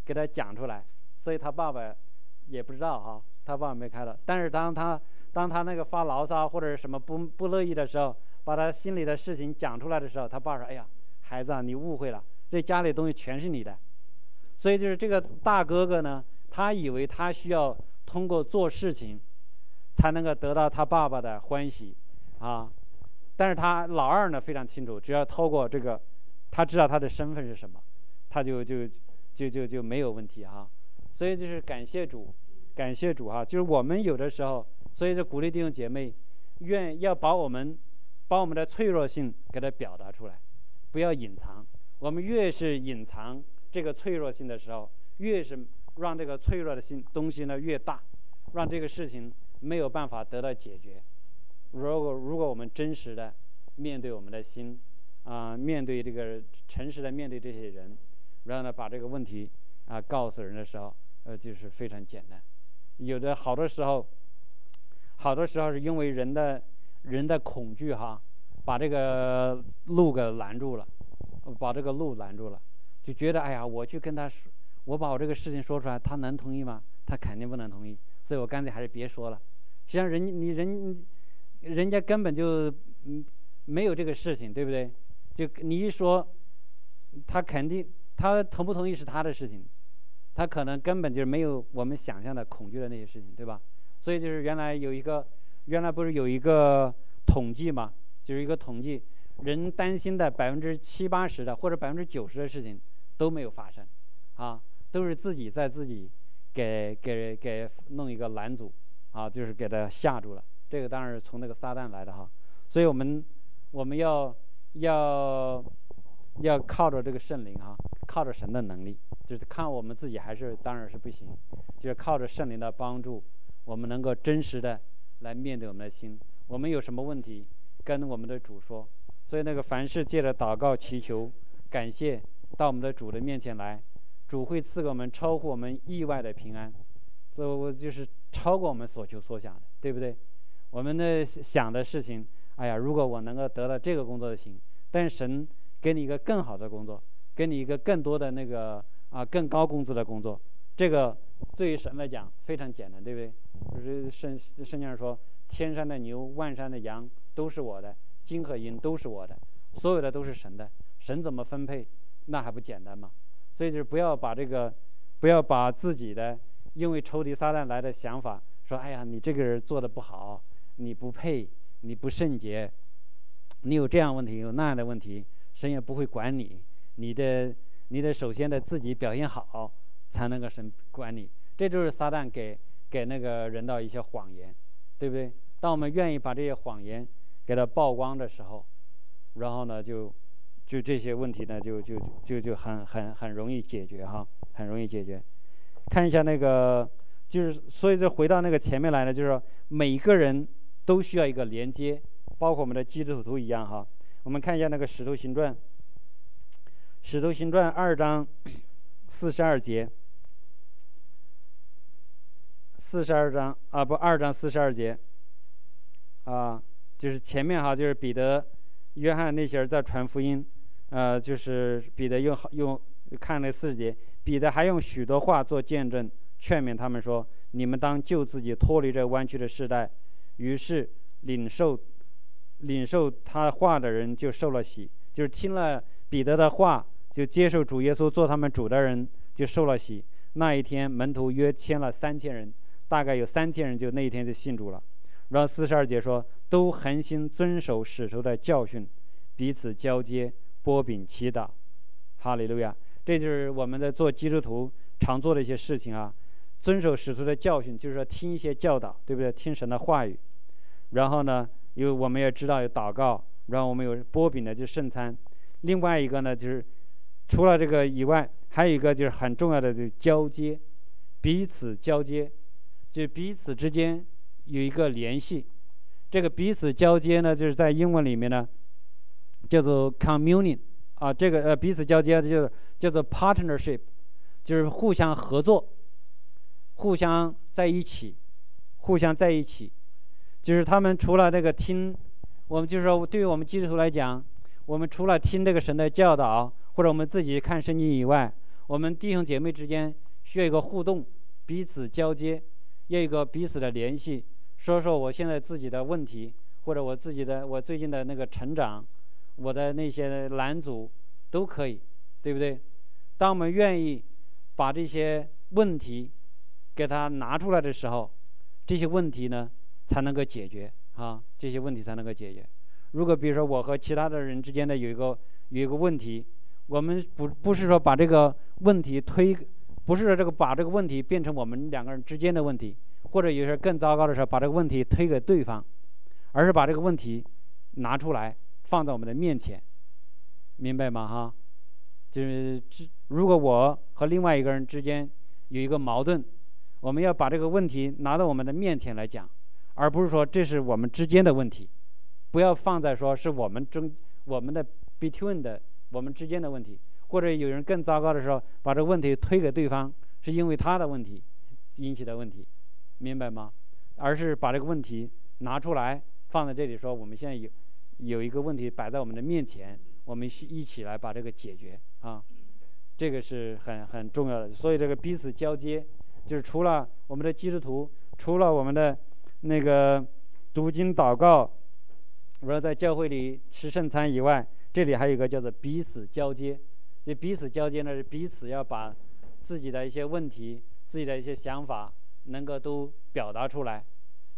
给他讲出来，所以他爸爸也不知道哈，他爸爸没看到。但是当他当他那个发牢骚或者什么不不乐意的时候，把他心里的事情讲出来的时候，他爸说：“哎呀，孩子，啊，你误会了，这家里东西全是你的。”所以就是这个大哥哥呢，他以为他需要通过做事情，才能够得到他爸爸的欢喜，啊，但是他老二呢非常清楚，只要透过这个，他知道他的身份是什么，他就就就就就没有问题哈。所以就是感谢主，感谢主哈，就是我们有的时候，所以就鼓励弟兄姐妹，愿要把我们把我们的脆弱性给它表达出来，不要隐藏。我们越是隐藏。这个脆弱性的时候，越是让这个脆弱的心东西呢越大，让这个事情没有办法得到解决。如果如果我们真实的面对我们的心，啊，面对这个诚实的面对这些人，然后呢把这个问题啊告诉人的时候，呃，就是非常简单。有的好多时候，好多时候是因为人的人的恐惧哈，把这个路给拦住了，把这个路拦住了。就觉得哎呀，我去跟他说，我把我这个事情说出来，他能同意吗？他肯定不能同意，所以我干脆还是别说了。实际上，人你人，人家根本就嗯没有这个事情，对不对？就你一说，他肯定他同不同意是他的事情，他可能根本就没有我们想象的恐惧的那些事情，对吧？所以就是原来有一个，原来不是有一个统计嘛，就是一个统计，人担心的百分之七八十的或者百分之九十的事情都没有发生，啊，都是自己在自己给给给弄一个拦阻，啊，就是给他吓住了。这个当然是从那个撒旦来的哈，所以我们我们要要要靠着这个圣灵哈，靠着神的能力，就是看我们自己还是当然是不行，就是靠着圣灵的帮助，我们能够真实的来面对我们的心。我们有什么问题，跟我们的主说。所以那个凡事借着祷告、祈求、感谢，到我们的主的面前来，主会赐给我们超乎我们意外的平安，这我就是超过我们所求所想的，对不对？我们的想的事情，哎呀，如果我能够得到这个工作就行。但是神给你一个更好的工作，给你一个更多的那个啊更高工资的工作，这个对于神来讲非常简单，对不对？就是圣圣经上说，千山的牛，万山的羊都是我的，金和银都是我的，所有的都是神的。神怎么分配，那还不简单吗？所以就是不要把这个，不要把自己的因为仇敌撒旦来的想法说，哎呀，你这个人做的不好。你不配，你不圣洁，你有这样问题，有那样的问题，神也不会管你。你的，你得首先的自己表现好，才能够神管你。这就是撒旦给给那个人的一些谎言，对不对？当我们愿意把这些谎言给他曝光的时候，然后呢，就就这些问题呢，就就就就很很很容易解决哈，很容易解决。看一下那个，就是所以就回到那个前面来呢，就是说每一个人。都需要一个连接，包括我们的基督徒一样哈。我们看一下那个《使徒行传》，《使徒行传》二章四十二节，四十二章啊，不，二章四十二节，啊，就是前面哈，就是彼得、约翰那些人在传福音，呃，就是彼得用用看那四十节，彼得还用许多话做见证，劝勉他们说：“你们当救自己，脱离这弯曲的时代。”于是，领受领受他话的人就受了洗，就是听了彼得的话，就接受主耶稣做他们主的人就受了洗。那一天，门徒约签了三千人，大概有三千人就那一天就信主了。然后四十二节说，都恒心遵守使徒的教训，彼此交接，波饼祈祷。哈利路亚！这就是我们在做基督徒常做的一些事情啊，遵守使徒的教训，就是说听一些教导，对不对？听神的话语。然后呢，有我们也知道有祷告，然后我们有波饼呢就是圣餐。另外一个呢，就是除了这个以外，还有一个就是很重要的，就交接，彼此交接，就彼此之间有一个联系。这个彼此交接呢，就是在英文里面呢，叫做 communion 啊，这个呃彼此交接就是叫做 partnership，就是互相合作，互相在一起，互相在一起。就是他们除了那个听，我们就是说，对于我们基督徒来讲，我们除了听这个神的教导，或者我们自己看圣经以外，我们弟兄姐妹之间需要一个互动，彼此交接，要一个彼此的联系，说说我现在自己的问题，或者我自己的我最近的那个成长，我的那些拦阻都可以，对不对？当我们愿意把这些问题给他拿出来的时候，这些问题呢？才能够解决啊，这些问题才能够解决。如果比如说我和其他的人之间的有一个有一个问题，我们不不是说把这个问题推，不是说这个把这个问题变成我们两个人之间的问题，或者有时候更糟糕的时候把这个问题推给对方，而是把这个问题拿出来放在我们的面前，明白吗？哈，就是如果我和另外一个人之间有一个矛盾，我们要把这个问题拿到我们的面前来讲。而不是说这是我们之间的问题，不要放在说是我们中我们的 between 的我们之间的问题，或者有人更糟糕的时候把这个问题推给对方，是因为他的问题引起的问题，明白吗？而是把这个问题拿出来放在这里说，我们现在有有一个问题摆在我们的面前，我们一起来把这个解决啊，这个是很很重要的。所以这个彼此交接，就是除了我们的基督徒，除了我们的。那个读经祷告，我说在教会里吃圣餐以外，这里还有一个叫做彼此交接，这彼此交接呢，是彼此要把自己的一些问题、自己的一些想法能够都表达出来，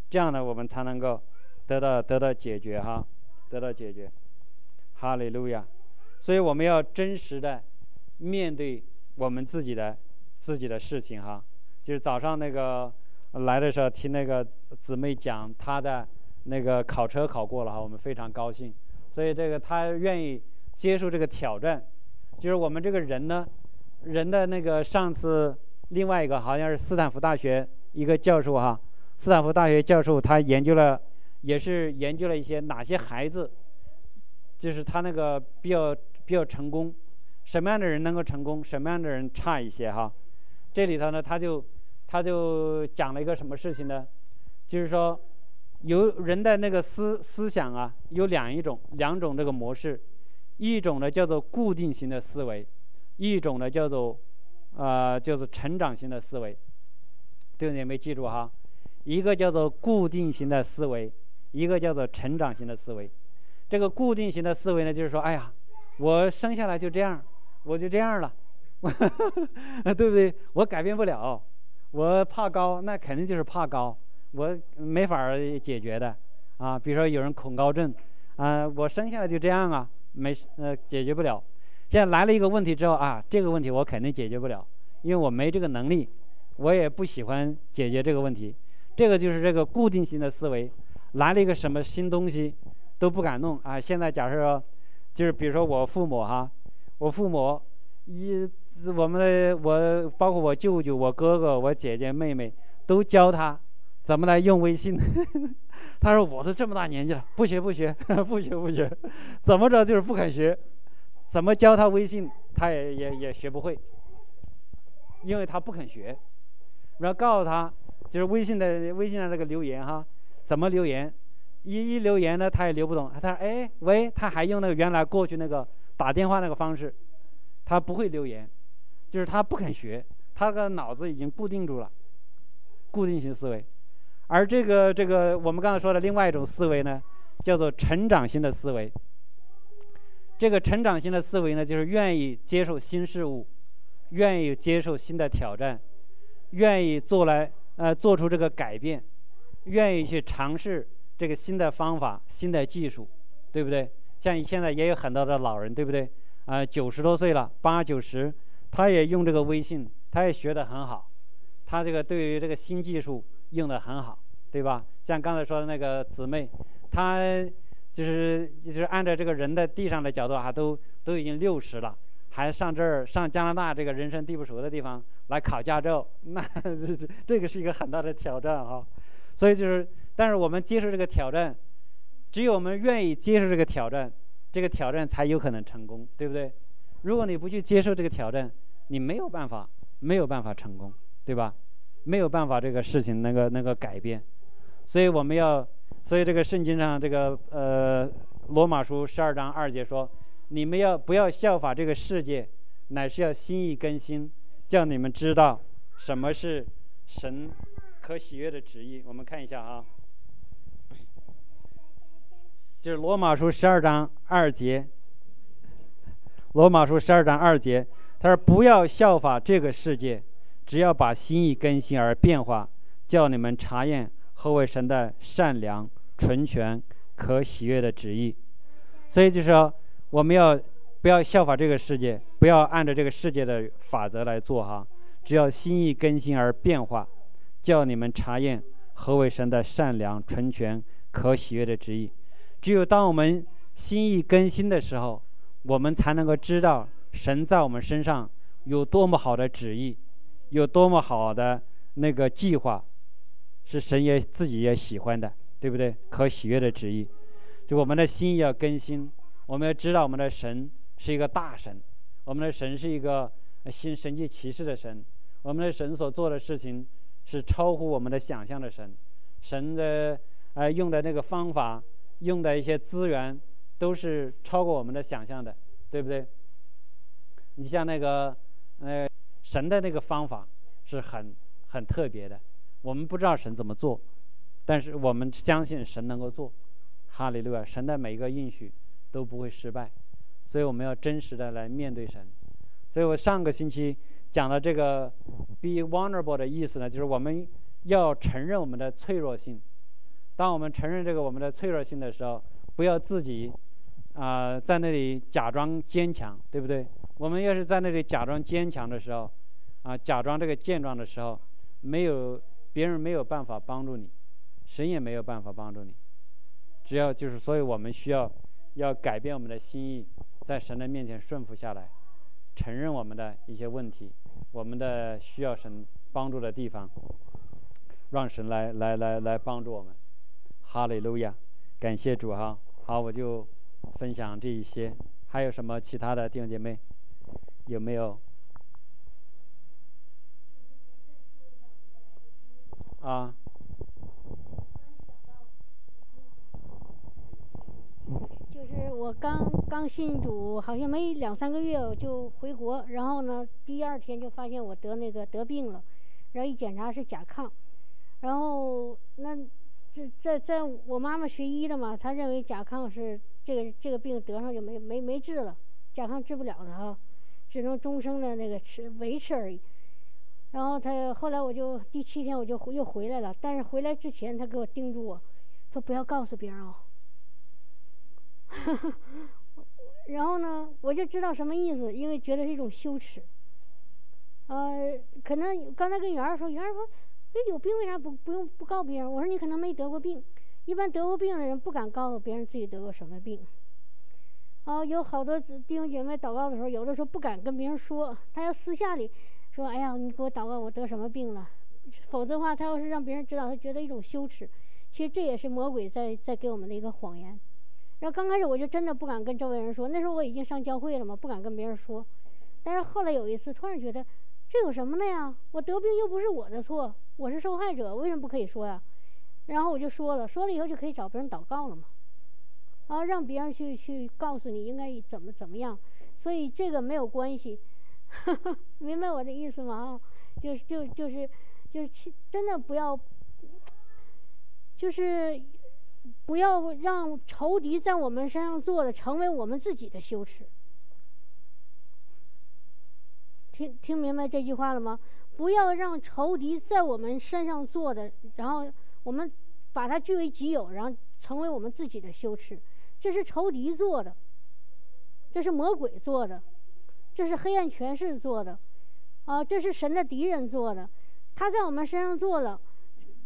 这样呢，我们才能够得到得到解决哈，得到解决。哈利路亚！所以我们要真实的面对我们自己的自己的事情哈。就是早上那个来的时候听那个姊妹讲她的那个考车考过了哈，我们非常高兴。所以这个她愿意接受这个挑战。就是我们这个人呢，人的那个上次另外一个好像是斯坦福大学一个教授哈，斯坦福大学教授他研究了，也是研究了一些哪些孩子，就是他那个比较比较成功，什么样的人能够成功，什么样的人差一些哈。这里头呢，他就他就讲了一个什么事情呢？就是说，有人的那个思思想啊，有两一种两种这个模式。一种呢叫做固定型的思维，一种呢叫做，呃，就是成长型的思维。对不对？没记住哈？一个叫做固定型的思维，一个叫做成长型的思维。这个固定型的思维呢，就是说，哎呀，我生下来就这样，我就这样了，对不对？我改变不了。我怕高，那肯定就是怕高，我没法解决的啊。比如说有人恐高症，啊，我生下来就这样啊。没呃解决不了，现在来了一个问题之后啊，这个问题我肯定解决不了，因为我没这个能力，我也不喜欢解决这个问题。这个就是这个固定型的思维，来了一个什么新东西都不敢弄啊。现在假设，就是比如说我父母哈，我父母一我们的我包括我舅舅、我哥哥、我姐姐、妹妹都教他怎么来用微信。他说：“我都这么大年纪了，不学不学，不学不学，怎么着就是不肯学，怎么教他微信，他也也也学不会，因为他不肯学。然后告诉他，就是微信的微信上这个留言哈，怎么留言？一一留言呢，他也留不懂。他说：哎，喂，他还用那个原来过去那个打电话那个方式，他不会留言，就是他不肯学，他的脑子已经固定住了，固定型思维。”而这个这个我们刚才说的另外一种思维呢，叫做成长型的思维。这个成长型的思维呢，就是愿意接受新事物，愿意接受新的挑战，愿意做来呃做出这个改变，愿意去尝试这个新的方法、新的技术，对不对？像现在也有很多的老人，对不对？啊，九十多岁了，八九十，他也用这个微信，他也学得很好，他这个对于这个新技术。用得很好，对吧？像刚才说的那个姊妹，她就是就是按照这个人的地上的角度啊，都都已经六十了，还上这儿上加拿大这个人生地不熟的地方来考驾照，那这这个是一个很大的挑战哈。所以就是，但是我们接受这个挑战，只有我们愿意接受这个挑战，这个挑战才有可能成功，对不对？如果你不去接受这个挑战，你没有办法没有办法成功，对吧？没有办法，这个事情能够能够改变，所以我们要，所以这个圣经上这个呃罗马书十二章二节说，你们要不要效法这个世界，乃是要心意更新，叫你们知道什么是神可喜悦的旨意。我们看一下啊，就是罗马书十二章二节，罗马书十二章二节，他说不要效法这个世界。只要把心意更新而变化，叫你们查验何为神的善良、纯全、可喜悦的旨意。所以就是说，我们要不要效法这个世界？不要按照这个世界的法则来做哈。只要心意更新而变化，叫你们查验何为神的善良、纯全、可喜悦的旨意。只有当我们心意更新的时候，我们才能够知道神在我们身上有多么好的旨意。有多么好的那个计划，是神也自己也喜欢的，对不对？可喜悦的旨意，就我们的心要更新，我们要知道我们的神是一个大神，我们的神是一个新神迹奇事的神，我们的神所做的事情是超乎我们的想象的神，神的呃用的那个方法，用的一些资源都是超过我们的想象的，对不对？你像那个呃。神的那个方法是很很特别的，我们不知道神怎么做，但是我们相信神能够做。哈利路亚！神的每一个应许都不会失败，所以我们要真实的来面对神，所以我上个星期讲的这个 “be vulnerable” 的意思呢，就是我们要承认我们的脆弱性。当我们承认这个我们的脆弱性的时候，不要自己啊在那里假装坚强，对不对？我们要是在那里假装坚强的时候，啊，假装这个健壮的时候，没有别人没有办法帮助你，神也没有办法帮助你。只要就是，所以我们需要要改变我们的心意，在神的面前顺服下来。承认我们的一些问题，我们的需要神帮助的地方，让神来来来来帮助我们。哈利路亚，感谢主哈。好，我就分享这一些。还有什么其他的弟兄姐妹？有没有？啊。就是我刚刚信主，好像没两三个月我就回国，然后呢，第二天就发现我得那个得病了，然后一检查是甲亢，然后那这在在我妈妈学医的嘛，她认为甲亢是这个这个病得上就没没没治了，甲亢治不了的啊，只能终生的那个吃维持而已。然后他后来我就第七天我就回又回来了，但是回来之前他给我叮嘱我，说不要告诉别人哦。然后呢，我就知道什么意思，因为觉得是一种羞耻。呃，可能刚才跟圆儿说，圆儿说，那有病为啥不不用不告别人？我说你可能没得过病，一般得过病的人不敢告诉别人自己得过什么病。哦，有好多弟兄姐妹祷告的时候，有的时候不敢跟别人说，他要私下里说，哎呀，你给我祷告，我得什么病了？否则的话，他要是让别人知道，他觉得一种羞耻。其实这也是魔鬼在在给我们的一个谎言。然后刚开始我就真的不敢跟周围人说，那时候我已经上教会了嘛，不敢跟别人说。但是后来有一次，突然觉得这有什么的呀？我得病又不是我的错，我是受害者，为什么不可以说呀？然后我就说了，说了以后就可以找别人祷告了嘛，啊，让别人去去告诉你应该怎么怎么样。所以这个没有关系，明白我的意思吗？啊，就是就就是就是真的不要，就是。不要让仇敌在我们身上做的成为我们自己的羞耻。听听明白这句话了吗？不要让仇敌在我们身上做的，然后我们把它据为己有，然后成为我们自己的羞耻。这是仇敌做的，这是魔鬼做的，这是黑暗权势做的，啊，这是神的敌人做的。他在我们身上做了，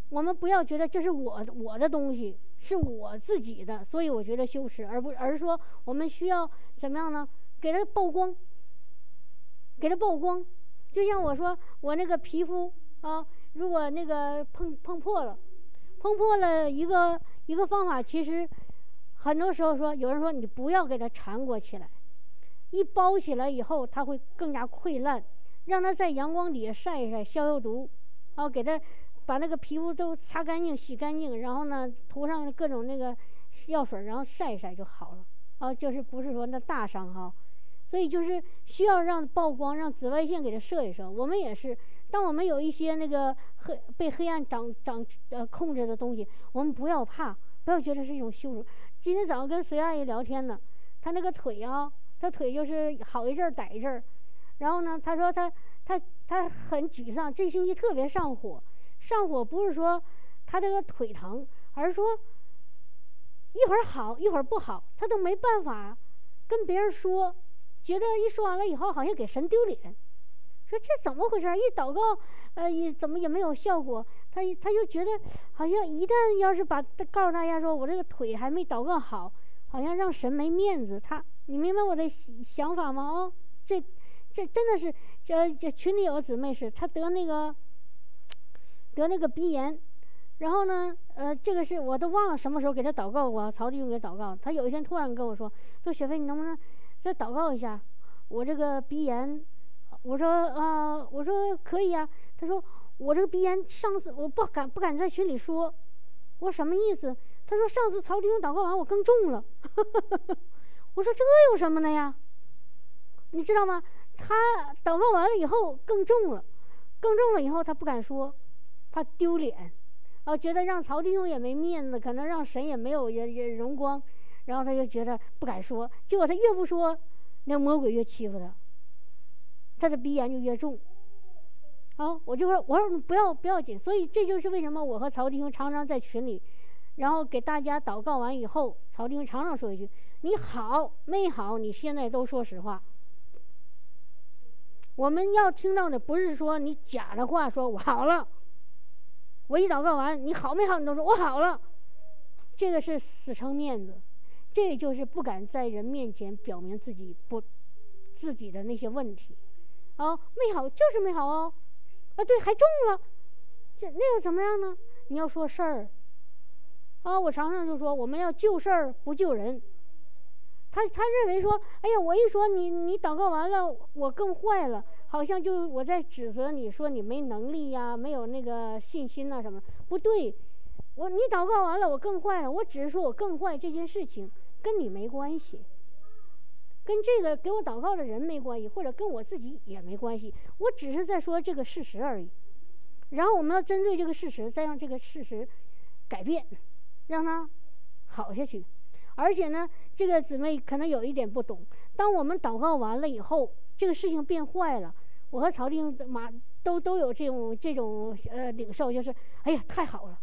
我们不要觉得这是我我的东西。是我自己的，所以我觉得羞耻，而不而是说我们需要怎么样呢？给他曝光，给他曝光。就像我说，我那个皮肤啊，如果那个碰碰破了，碰破了一个一个方法，其实很多时候说，有人说你不要给它缠裹起来，一包起来以后，它会更加溃烂，让它在阳光底下晒一晒，消消毒，哦，给它。把那个皮肤都擦干净、洗干净，然后呢，涂上各种那个药水，然后晒一晒就好了。哦，就是不是说那大伤哈，所以就是需要让曝光，让紫外线给它射一射。我们也是，当我们有一些那个黑被黑暗掌掌呃控制的东西，我们不要怕，不要觉得是一种羞辱。今天早上跟隋阿姨聊天呢，她那个腿啊，她腿就是好一阵儿歹一阵儿，然后呢，她说她她她很沮丧，这星期特别上火。上火不是说她这个腿疼，而是说一会儿好一会儿不好，她都没办法跟别人说，觉得一说完了以后好像给神丢脸，说这怎么回事？一祷告，呃，也怎么也没有效果，他他就觉得好像一旦要是把告诉大家说我这个腿还没祷告好，好像让神没面子。他你明白我的想法吗？哦，这这真的是这这群里有个姊妹是，她得那个。得那个鼻炎，然后呢，呃，这个是我都忘了什么时候给她祷告过，曹弟兄给祷告。他有一天突然跟我说：“说雪飞，你能不能再祷告一下我这个鼻炎？”我说：“啊，我说可以啊。”他说：“我这个鼻炎上次我不敢不敢在群里说。”我说：“什么意思？”他说：“上次曹弟兄祷告完我更重了。”我说：“这有什么的呀？你知道吗？他祷告完了以后更重了，更重了以后他不敢说。”他丢脸，哦，觉得让曹弟兄也没面子，可能让神也没有也也荣光，然后他就觉得不敢说。结果他越不说，那魔鬼越欺负他。他的鼻炎就越重。好，我就说，我说你不要不要紧。所以这就是为什么我和曹弟兄常常在群里，然后给大家祷告完以后，曹弟兄常常说一句：“你好没好？你现在都说实话。”我们要听到的不是说你假的话，说我好了。我一祷告完，你好没好？你都说我好了。这个是死撑面子，这就是不敢在人面前表明自己不自己的那些问题。啊，没好就是没好哦。啊，对，还中了，这那又怎么样呢？你要说事儿。啊，我常常就说，我们要救事儿不救人。他他认为说，哎呀，我一说你你祷告完了，我更坏了，好像就我在指责你说你没能力呀，没有那个信心呐什么？不对，我你祷告完了，我更坏了。我只是说我更坏这件事情跟你没关系，跟这个给我祷告的人没关系，或者跟我自己也没关系。我只是在说这个事实而已。然后我们要针对这个事实，再让这个事实改变，让它好下去。而且呢，这个姊妹可能有一点不懂。当我们祷告完了以后，这个事情变坏了，我和曹丁马都都有这种这种呃领受，就是哎呀太好了。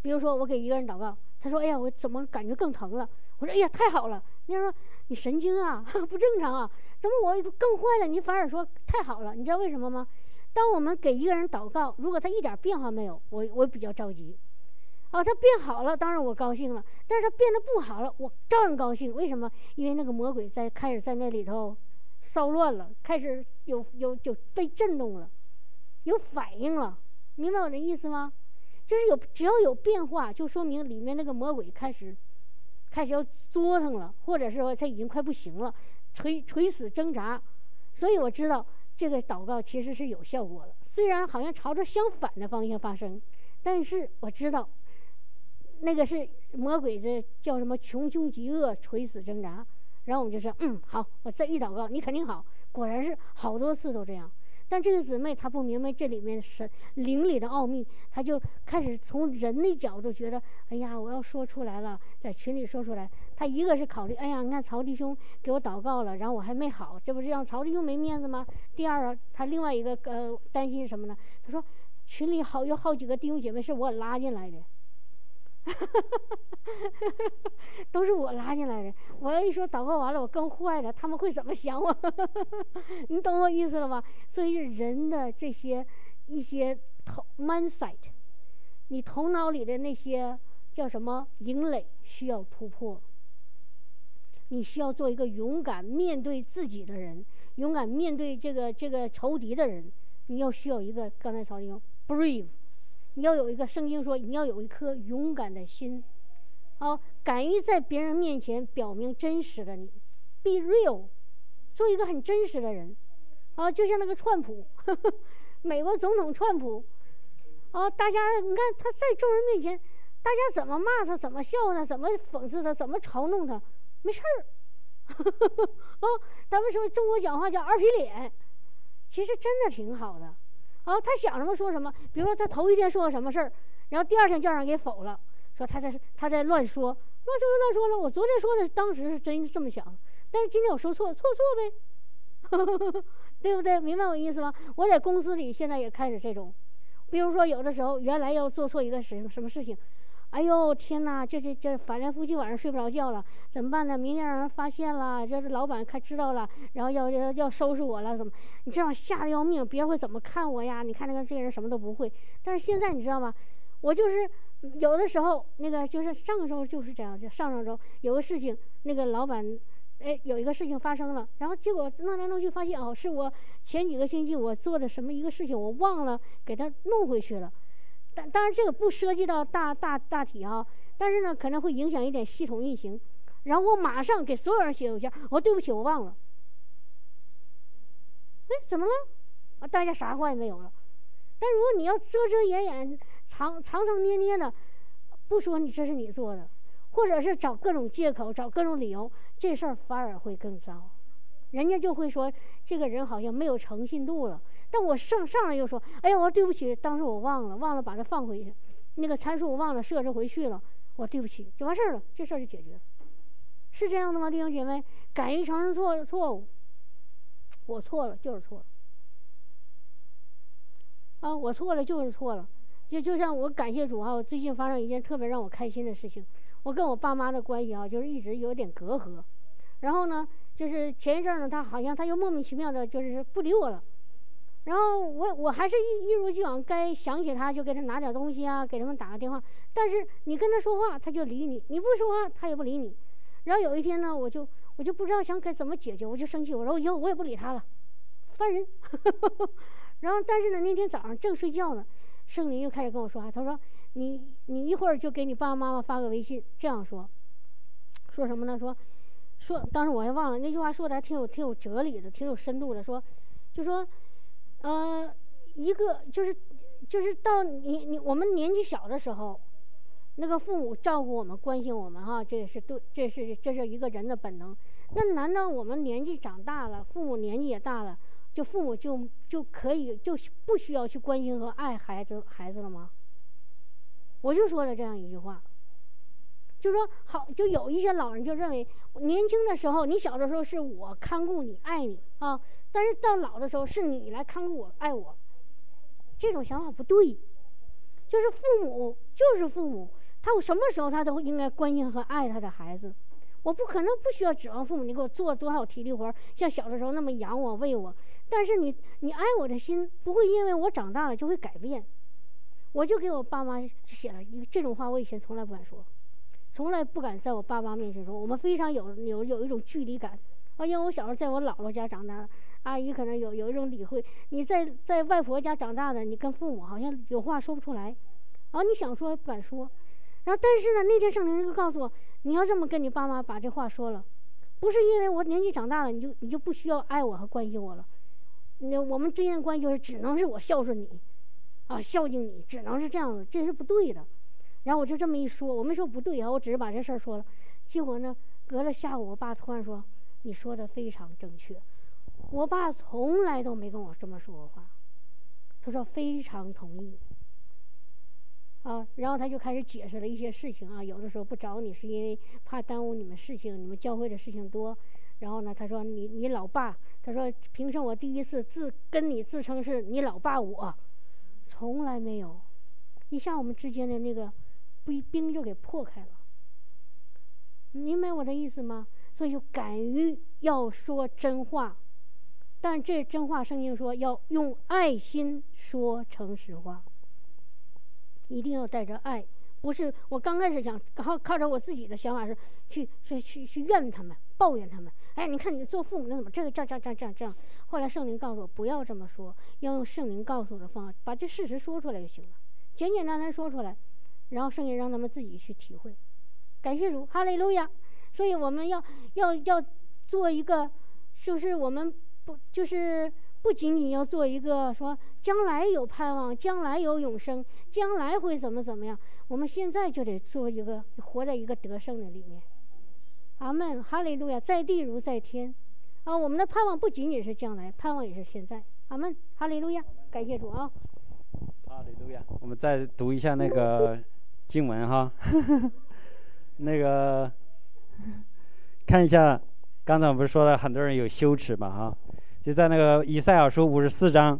比如说我给一个人祷告，他说哎呀我怎么感觉更疼了？我说哎呀太好了。你说你神经啊，不正常啊？怎么我更坏了？你反而说太好了？你知道为什么吗？当我们给一个人祷告，如果他一点变化没有，我我比较着急。哦，他变好了，当然我高兴了。但是他变得不好了，我照样高兴。为什么？因为那个魔鬼在开始在那里头骚乱了，开始有有就被震动了，有反应了。明白我的意思吗？就是有只要有变化，就说明里面那个魔鬼开始开始要作腾了，或者是说他已经快不行了，垂垂死挣扎。所以我知道这个祷告其实是有效果的，虽然好像朝着相反的方向发生，但是我知道。那个是魔鬼的叫什么？穷凶极恶，垂死挣扎。然后我们就说，嗯，好，我这一祷告，你肯定好。果然是好多次都这样。但这个姊妹她不明白这里面神灵里的奥秘，她就开始从人的角度觉得，哎呀，我要说出来了，在群里说出来。她一个是考虑，哎呀，你看曹弟兄给我祷告了，然后我还没好，这不是让曹弟兄没面子吗？第二，她另外一个呃担心什么呢？她说群里好有好几个弟兄姐妹是我拉进来的。都是我拉进来的。我要一说祷告完了，我更坏了，他们会怎么想我？你懂我意思了吧？所以人的这些一些头 mindset，你头脑里的那些叫什么营垒需要突破。你需要做一个勇敢面对自己的人，勇敢面对这个这个仇敌的人。你要需要一个刚才曹弟兄 brave。你要有一个圣经说，你要有一颗勇敢的心，好，敢于在别人面前表明真实的你，be real，做一个很真实的人，啊，就像那个川普，美国总统川普，啊，大家你看他在众人面前，大家怎么骂他，怎么笑他，怎么讽刺他，怎么嘲弄他，没事儿，哦，咱们说中国讲话叫二皮脸，其实真的挺好的。啊，他想什么说什么。比如说，他头一天说了什么事儿，然后第二天叫人给否了，说他在他在乱说，乱说就乱说了。我昨天说的当时是真这么想，但是今天我说错了，错错呗，对不对？明白我意思吗？我在公司里现在也开始这种，比如说有的时候原来要做错一个什什么事情。哎呦天哪！这这这，反正夫妻晚上睡不着觉了，怎么办呢？明天让人发现了，这老板看知道了，然后要要要收拾我了，怎么？你这样吓得要命，别人会怎么看我呀？你看那个这个人什么都不会，但是现在你知道吗？我就是有的时候那个就是上个周就是这样，就上上周有个事情，那个老板哎有一个事情发生了，然后结果弄来弄去发现哦，是我前几个星期我做的什么一个事情我忘了给他弄回去了。但当然，这个不涉及到大大大体啊，但是呢，可能会影响一点系统运行。然后我马上给所有人写邮件，我说对不起，我忘了。哎，怎么了？啊，大家啥话也没有了。但如果你要遮遮掩掩、藏藏藏捏捏的，不说你这是你做的，或者是找各种借口、找各种理由，这事儿反而会更糟。人家就会说这个人好像没有诚信度了。但我上上来就说：“哎呀，我说对不起，当时我忘了，忘了把它放回去，那个参数我忘了设置回去了。我对不起，就完事儿了，这事儿就解决了，是这样的吗，弟兄姐妹？敢于承认错错误，我错了就是错了。啊，我错了就是错了，就就像我感谢主啊，我最近发生一件特别让我开心的事情，我跟我爸妈的关系啊，就是一直有点隔阂，然后呢，就是前一阵呢，他好像他又莫名其妙的，就是不理我了，然后我我还是一一如既往，该想起他就给他拿点东西啊，给他们打个电话，但是你跟他说话他就理你，你不说话他也不理你，然后有一天呢，我就我就不知道想该怎么解决，我就生气，我说以后我也不理他了，烦人。然后，但是呢，那天早上正睡觉呢，圣灵又开始跟我说话。他说：“你你一会儿就给你爸爸妈妈发个微信，这样说，说什么呢？说，说，当时我还忘了那句话说的还挺有挺有哲理的，挺有深度的。说，就说，呃，一个就是就是到你你我们年纪小的时候，那个父母照顾我们、关心我们哈，这也是对，这是这是一个人的本能。那难道我们年纪长大了，父母年纪也大了？”就父母就就可以就不需要去关心和爱孩子孩子了吗？我就说了这样一句话，就说好，就有一些老人就认为，年轻的时候你小的时候是我看顾你爱你啊，但是到老的时候是你来看顾我爱我，这种想法不对，就是父母就是父母，他什么时候他都应该关心和爱他的孩子。我不可能不需要指望父母你给我做多少体力活，像小的时候那么养我喂我。但是你你爱我的心不会因为我长大了就会改变。我就给我爸妈写了一这种话，我以前从来不敢说，从来不敢在我爸妈面前说。我们非常有有有一种距离感啊，因为我小时候在我姥姥家长大，阿姨可能有有一种理会。你在在外婆家长大的，你跟父母好像有话说不出来，然后，你想说不敢说。然后但是呢，那天圣灵就告诉我。你要这么跟你爸妈把这话说了，不是因为我年纪长大了，你就你就不需要爱我和关心我了。那我们之间的关系就是只能是我孝顺你，啊，孝敬你，只能是这样子，这是不对的。然后我就这么一说，我没说不对啊，我只是把这事儿说了。结果呢，隔了下午，我爸突然说：“你说的非常正确。”我爸从来都没跟我这么说过话，他说非常同意。啊，然后他就开始解释了一些事情啊，有的时候不找你是因为怕耽误你们事情，你们教会的事情多。然后呢，他说你你老爸，他说平生我第一次自跟你自称是你老爸，我从来没有，一下我们之间的那个冰冰就给破开了。明白我的意思吗？所以就敢于要说真话，但这真话圣经说要用爱心说诚实话。一定要带着爱，不是我刚开始想靠靠着我自己的想法是去去去去怨他们，抱怨他们。哎，你看你做父母的怎么这个这样这样这这这样？后来圣灵告诉我不要这么说，要用圣灵告诉我的方法，把这事实说出来就行了，简简单单说出来，然后剩下让他们自己去体会。感谢主，哈利路亚。所以我们要要要做一个，就是我们不就是。不仅仅要做一个说将来有盼望，将来有永生，将来会怎么怎么样？我们现在就得做一个活在一个得胜的里面。阿门，哈利路亚，在地如在天。啊，我们的盼望不仅仅是将来，盼望也是现在。阿门，哈利路亚，感谢主啊。哈利路亚，我们再读一下那个 经文哈。那个看一下，刚才我们不是说了很多人有羞耻嘛哈？就在那个以赛亚书五十四章，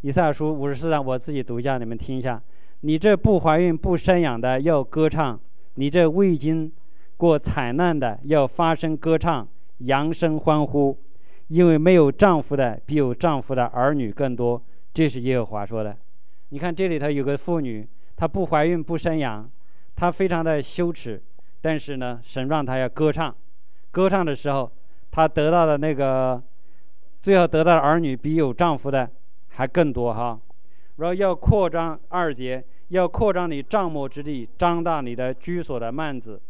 以赛亚书五十四章，我自己读一下，你们听一下。你这不怀孕不生养的要歌唱，你这未经过惨难的要发声歌唱，扬声欢呼，因为没有丈夫的比有丈夫的儿女更多。这是耶和华说的。你看这里头有个妇女，她不怀孕不生养，她非常的羞耻，但是呢，神让她要歌唱，歌唱的时候，她得到的那个。最后得到的儿女比有丈夫的还更多哈，然后要扩张二节，要扩张你帐幕之地，张大你的居所的幔子，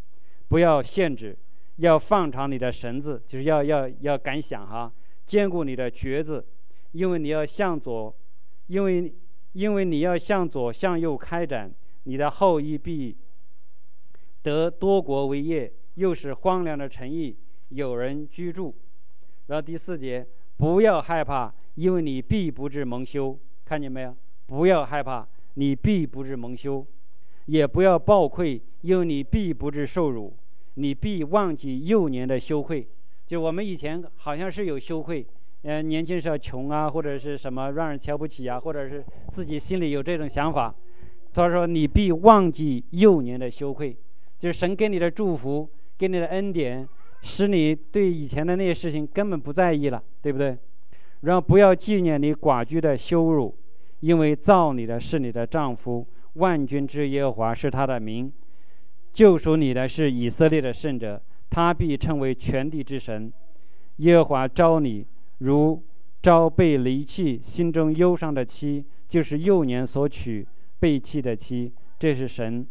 不要限制，要放长你的绳子，就是要要要敢想哈，坚固你的橛子，因为你要向左，因为因为你要向左向右开展，你的后裔必得多国为业，又是荒凉的城邑，有人居住。然后第四节。不要害怕，因为你必不至蒙羞。看见没有？不要害怕，你必不至蒙羞；也不要抱愧，因为你必不至受辱。你必忘记幼年的羞愧。就我们以前好像是有羞愧，呃，年轻时候穷啊，或者是什么让人瞧不起啊，或者是自己心里有这种想法，他说你必忘记幼年的羞愧，就是神给你的祝福，给你的恩典，使你对以前的那些事情根本不在意了，对不对？然后不要纪念你寡居的羞辱，因为造你的是你的丈夫，万军之耶和华是他的名，救赎你的是以色列的圣者，他必称为全地之神，耶和华召你。如招被离弃、心中忧伤的妻，就是幼年所娶被弃的妻。这是神，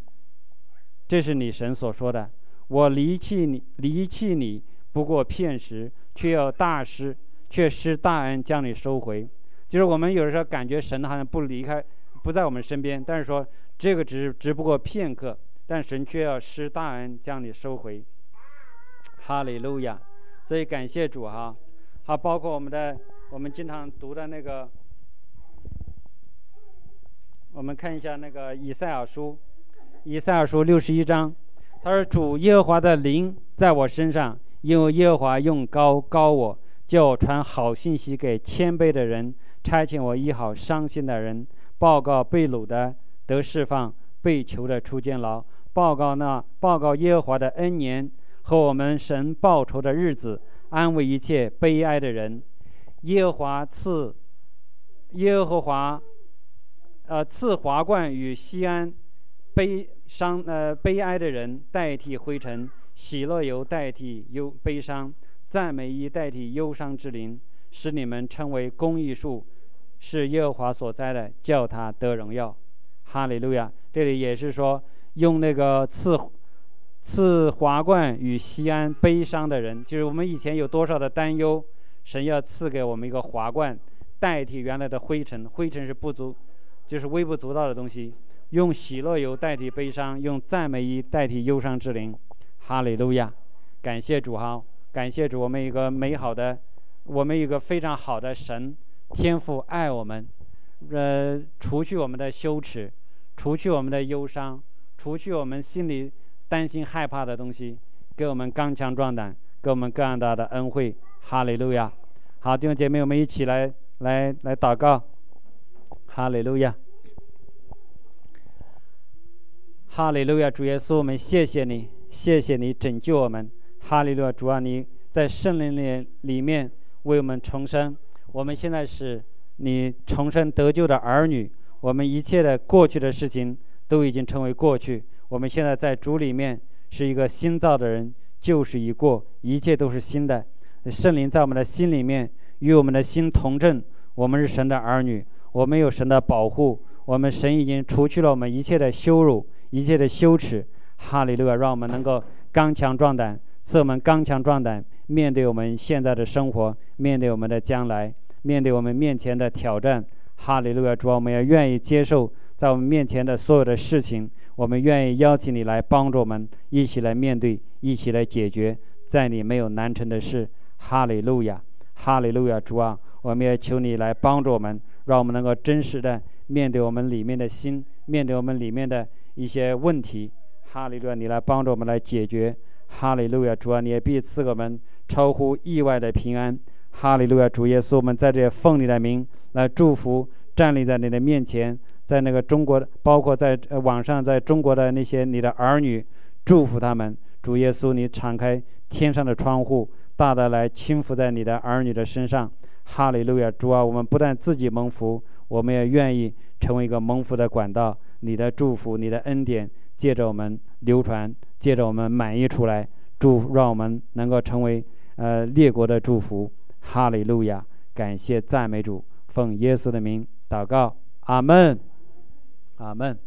这是你神所说的。我离弃你，离弃你不过片时，却要大施，却施大恩将你收回。就是我们有的时候感觉神好像不离开，不在我们身边，但是说这个只只不过片刻，但神却要施大恩将你收回。哈利路亚！所以感谢主哈。好，包括我们的，我们经常读的那个，我们看一下那个以赛尔书，以赛尔书六十一章，他说：“主耶和华的灵在我身上，因为耶和华用高高我，叫我传好信息给谦卑的人，差遣我医好伤心的人，报告被掳的得释放，被囚的出监牢，报告那报告耶和华的恩年和我们神报仇的日子。”安慰一切悲哀的人，耶和华赐耶和华呃赐华冠与西安悲伤呃悲哀的人代替灰尘，喜乐油代替忧悲伤，赞美衣代替忧伤之灵，使你们称为公义树，是耶和华所栽的，叫他得荣耀。哈利路亚！这里也是说用那个赐。赐华冠与西安悲伤的人，就是我们以前有多少的担忧，神要赐给我们一个华冠，代替原来的灰尘。灰尘是不足，就是微不足道的东西。用喜乐油代替悲伤，用赞美衣代替忧伤之灵。哈利路亚！感谢主哈，感谢主，我们一个美好的，我们一个非常好的神天赋爱我们，呃，除去我们的羞耻，除去我们的忧伤，除去我们心里。担心害怕的东西，给我们刚强壮胆，给我们更大的恩惠。哈利路亚！好，弟兄姐妹，我们一起来来来祷告。哈利路亚！哈利路亚！主耶稣，我们谢谢你，谢谢你拯救我们。哈利路亚！主啊，你在圣灵里里面为我们重生。我们现在是你重生得救的儿女。我们一切的过去的事情都已经成为过去。我们现在在主里面是一个新造的人，旧事已过，一切都是新的。圣灵在我们的心里面与我们的心同证，我们是神的儿女，我们有神的保护，我们神已经除去了我们一切的羞辱、一切的羞耻。哈利路亚！让我们能够刚强壮胆，赐我们刚强壮胆，面对我们现在的生活，面对我们的将来，面对我们面前的挑战。哈利路亚！主，我们要愿意接受在我们面前的所有的事情。我们愿意邀请你来帮助我们，一起来面对，一起来解决，在你没有难成的事。哈利路亚，哈利路亚，主啊，我们也求你来帮助我们，让我们能够真实的面对我们里面的心，面对我们里面的一些问题。哈利路亚，你来帮助我们来解决。哈利路亚，主啊，你也必赐给我们超乎意外的平安。哈利路亚，主耶稣，我们在这奉你的名来祝福，站立在你的面前。在那个中国，包括在呃网上，在中国的那些你的儿女，祝福他们。主耶稣，你敞开天上的窗户，大大来倾覆在你的儿女的身上。哈利路亚！主啊，我们不但自己蒙福，我们也愿意成为一个蒙福的管道。你的祝福，你的恩典，借着我们流传，借着我们满溢出来，祝让我们能够成为呃列国的祝福。哈利路亚！感谢赞美主，奉耶稣的名祷告，阿门。阿门。